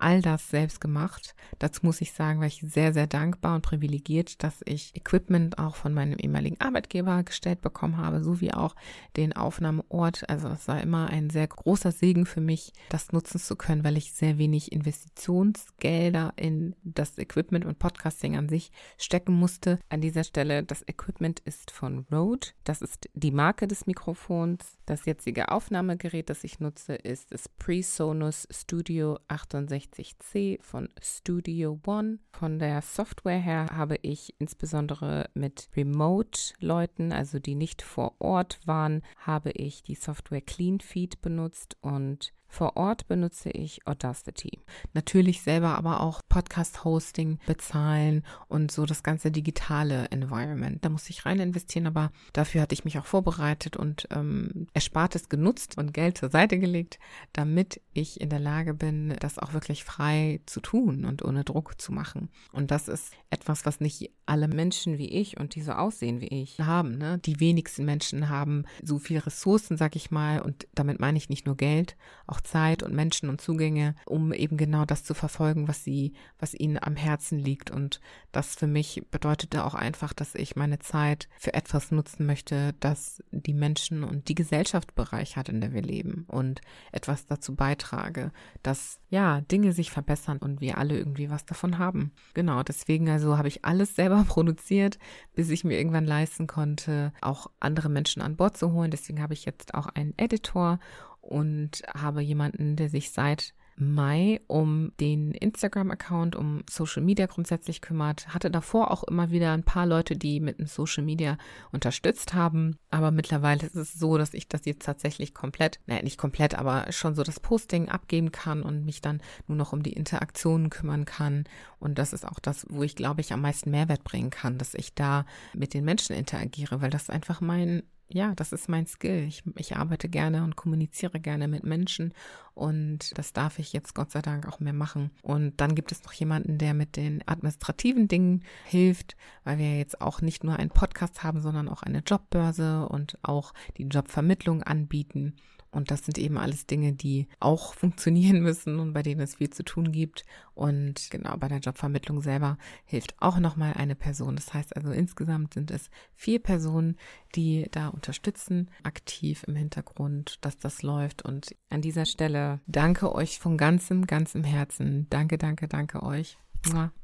all das selbst gemacht. Dazu muss ich sagen, war ich sehr, sehr dankbar und privilegiert, dass ich Equipment auch von meinem ehemaligen Arbeitgeber gestellt bekommen habe, sowie auch den Aufnahmeort. Also es war immer ein sehr großer Segen für mich, das nutzen zu können, weil ich sehr wenig Investitionsgelder in das Equipment und Podcasting an sich stecken musste. An dieser Stelle, das Equipment ist von Rode. Das ist die Marke des Mikrofons. Das jetzige Aufnahmegerät, das ich nutze, ist das PreSonus Studio 68 360C von Studio One. Von der Software her habe ich insbesondere mit Remote-Leuten, also die nicht vor Ort waren, habe ich die Software CleanFeed benutzt und vor Ort benutze ich Audacity. Natürlich selber aber auch Podcast-Hosting bezahlen und so das ganze digitale Environment. Da muss ich rein investieren, aber dafür hatte ich mich auch vorbereitet und ähm, Erspartes genutzt und Geld zur Seite gelegt, damit ich in der Lage bin, das auch wirklich frei zu tun und ohne Druck zu machen. Und das ist etwas, was nicht alle Menschen wie ich und die so aussehen wie ich haben. Ne? Die wenigsten Menschen haben so viele Ressourcen, sag ich mal, und damit meine ich nicht nur Geld, auch Zeit und Menschen und Zugänge, um eben genau das zu verfolgen, was sie, was ihnen am Herzen liegt. Und das für mich bedeutete auch einfach, dass ich meine Zeit für etwas nutzen möchte, das die Menschen und die Gesellschaft bereichert, in der wir leben und etwas dazu beitrage, dass ja Dinge sich verbessern und wir alle irgendwie was davon haben. Genau, deswegen also habe ich alles selber [LAUGHS] produziert, bis ich mir irgendwann leisten konnte, auch andere Menschen an Bord zu holen. Deswegen habe ich jetzt auch einen Editor und habe jemanden, der sich seit Mai um den Instagram-Account, um Social Media grundsätzlich kümmert. Hatte davor auch immer wieder ein paar Leute, die mit dem Social Media unterstützt haben. Aber mittlerweile ist es so, dass ich das jetzt tatsächlich komplett, naja, nicht komplett, aber schon so das Posting abgeben kann und mich dann nur noch um die Interaktionen kümmern kann. Und das ist auch das, wo ich glaube ich am meisten Mehrwert bringen kann, dass ich da mit den Menschen interagiere, weil das einfach mein ja, das ist mein Skill. Ich, ich arbeite gerne und kommuniziere gerne mit Menschen und das darf ich jetzt Gott sei Dank auch mehr machen. Und dann gibt es noch jemanden, der mit den administrativen Dingen hilft, weil wir jetzt auch nicht nur einen Podcast haben, sondern auch eine Jobbörse und auch die Jobvermittlung anbieten. Und das sind eben alles Dinge, die auch [LAUGHS] funktionieren müssen und bei denen es viel zu tun gibt. Und genau bei der Jobvermittlung selber hilft auch nochmal eine Person. Das heißt also insgesamt sind es vier Personen, die da unterstützen, aktiv im Hintergrund, dass das läuft. Und an dieser Stelle danke euch von ganzem, ganzem Herzen. Danke, danke, danke euch.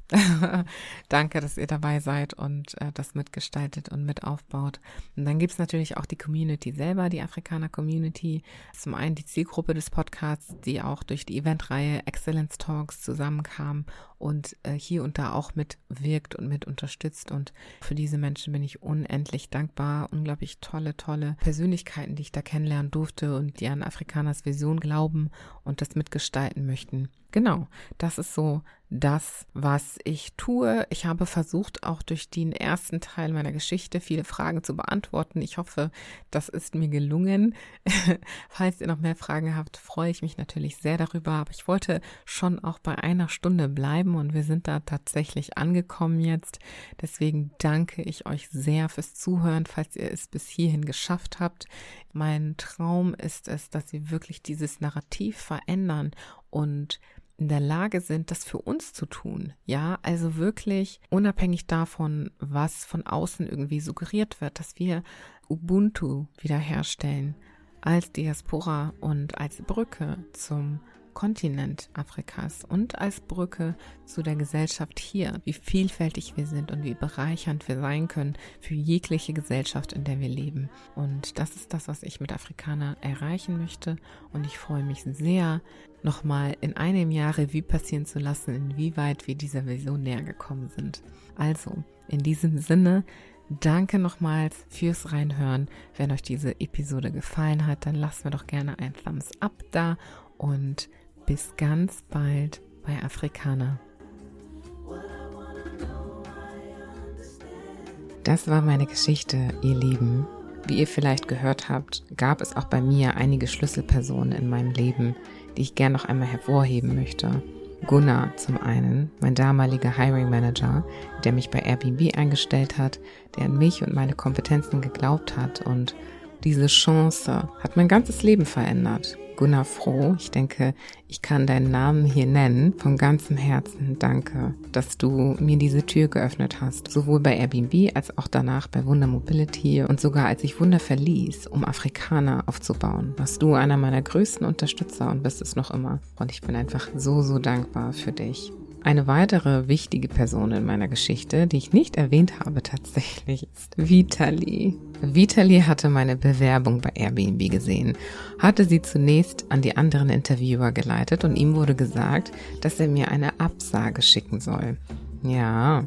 [LAUGHS] Danke, dass ihr dabei seid und äh, das mitgestaltet und mit aufbaut. Und dann gibt's natürlich auch die Community selber, die Afrikaner Community. Zum einen die Zielgruppe des Podcasts, die auch durch die Eventreihe Excellence Talks zusammenkam und äh, hier und da auch mitwirkt und mit unterstützt. Und für diese Menschen bin ich unendlich dankbar. Unglaublich tolle, tolle Persönlichkeiten, die ich da kennenlernen durfte und die an Afrikaners Vision glauben und das mitgestalten möchten. Genau, das ist so das, was ich tue. Ich habe versucht, auch durch den ersten Teil meiner Geschichte viele Fragen zu beantworten. Ich hoffe, das ist mir gelungen. [LAUGHS] Falls ihr noch mehr Fragen habt, freue ich mich natürlich sehr darüber. Aber ich wollte schon auch bei einer Stunde bleiben und wir sind da tatsächlich angekommen jetzt. Deswegen danke ich euch sehr fürs Zuhören, falls ihr es bis hierhin geschafft habt. Mein Traum ist es, dass wir wirklich dieses Narrativ verändern und in der Lage sind, das für uns zu tun. Ja, also wirklich unabhängig davon, was von außen irgendwie suggeriert wird, dass wir Ubuntu wiederherstellen als Diaspora und als Brücke zum Kontinent Afrikas und als Brücke zu der Gesellschaft hier, wie vielfältig wir sind und wie bereichernd wir sein können für jegliche Gesellschaft, in der wir leben. Und das ist das, was ich mit Afrikaner erreichen möchte. Und ich freue mich sehr, nochmal in einem Jahr Revue passieren zu lassen, inwieweit wir dieser Vision näher gekommen sind. Also, in diesem Sinne, Danke nochmals fürs Reinhören. Wenn euch diese Episode gefallen hat, dann lasst mir doch gerne ein Thumbs up da und bis ganz bald bei Afrikaner. Das war meine Geschichte, ihr Lieben. Wie ihr vielleicht gehört habt, gab es auch bei mir einige Schlüsselpersonen in meinem Leben, die ich gern noch einmal hervorheben möchte. Gunnar zum einen, mein damaliger Hiring Manager, der mich bei Airbnb eingestellt hat, der an mich und meine Kompetenzen geglaubt hat und diese Chance hat mein ganzes Leben verändert. Gunnar Froh. Ich denke, ich kann deinen Namen hier nennen. Von ganzem Herzen danke, dass du mir diese Tür geöffnet hast. Sowohl bei Airbnb als auch danach bei Wunder Mobility und sogar als ich Wunder verließ, um Afrikaner aufzubauen. Warst du einer meiner größten Unterstützer und bist es noch immer. Und ich bin einfach so, so dankbar für dich. Eine weitere wichtige Person in meiner Geschichte, die ich nicht erwähnt habe tatsächlich, ist Vitali. Vitali hatte meine Bewerbung bei Airbnb gesehen, hatte sie zunächst an die anderen Interviewer geleitet und ihm wurde gesagt, dass er mir eine Absage schicken soll. Ja,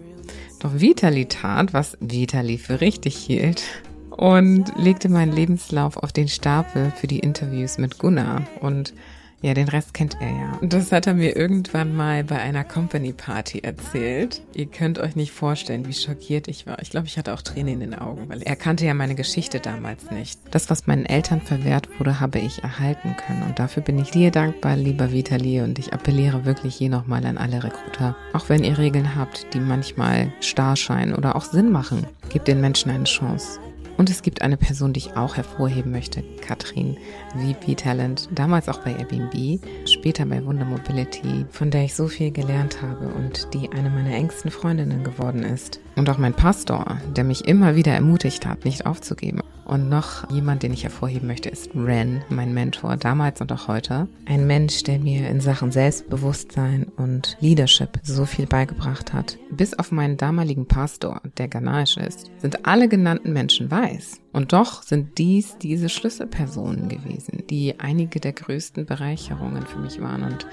doch Vitali tat, was Vitali für richtig hielt und legte meinen Lebenslauf auf den Stapel für die Interviews mit Gunnar und ja, den Rest kennt er ja. Das hat er mir irgendwann mal bei einer Company Party erzählt. Ihr könnt euch nicht vorstellen, wie schockiert ich war. Ich glaube, ich hatte auch Tränen in den Augen, weil er kannte ja meine Geschichte damals nicht. Das, was meinen Eltern verwehrt wurde, habe ich erhalten können. Und dafür bin ich dir dankbar, lieber Vitali. Und ich appelliere wirklich hier nochmal an alle Recruiter. Auch wenn ihr Regeln habt, die manchmal starr scheinen oder auch Sinn machen, gebt den Menschen eine Chance. Und es gibt eine Person, die ich auch hervorheben möchte, Katrin, VP Talent, damals auch bei Airbnb, später bei Wunder Mobility, von der ich so viel gelernt habe und die eine meiner engsten Freundinnen geworden ist. Und auch mein Pastor, der mich immer wieder ermutigt hat, nicht aufzugeben. Und noch jemand, den ich hervorheben möchte, ist Ren, mein Mentor, damals und auch heute. Ein Mensch, der mir in Sachen Selbstbewusstsein und Leadership so viel beigebracht hat. Bis auf meinen damaligen Pastor, der ghanaisch ist, sind alle genannten Menschen weiß. Und doch sind dies diese Schlüsselpersonen gewesen, die einige der größten Bereicherungen für mich waren. Und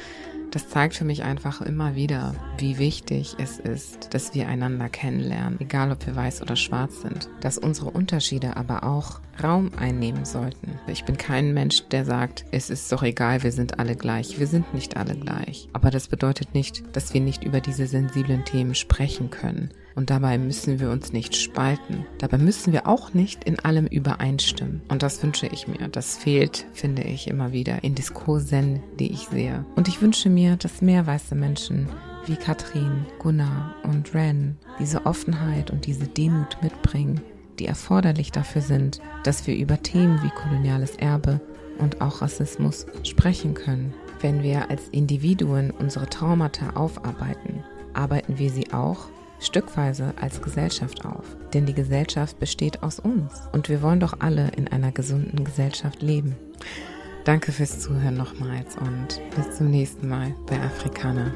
das zeigt für mich einfach immer wieder, wie wichtig es ist, dass wir einander kennenlernen, egal ob wir weiß oder schwarz sind, dass unsere Unterschiede aber auch Raum einnehmen sollten. Ich bin kein Mensch, der sagt, es ist doch egal, wir sind alle gleich. Wir sind nicht alle gleich. Aber das bedeutet nicht, dass wir nicht über diese sensiblen Themen sprechen können. Und dabei müssen wir uns nicht spalten. Dabei müssen wir auch nicht in allem übereinstimmen. Und das wünsche ich mir. Das fehlt, finde ich, immer wieder in Diskursen, die ich sehe. Und ich wünsche mir, dass mehr weiße Menschen wie Katrin, Gunnar und Ren diese Offenheit und diese Demut mitbringen, die erforderlich dafür sind, dass wir über Themen wie koloniales Erbe und auch Rassismus sprechen können. Wenn wir als Individuen unsere Traumata aufarbeiten, arbeiten wir sie auch stückweise als Gesellschaft auf. Denn die Gesellschaft besteht aus uns und wir wollen doch alle in einer gesunden Gesellschaft leben. Danke fürs Zuhören nochmals und bis zum nächsten Mal bei Afrikaner.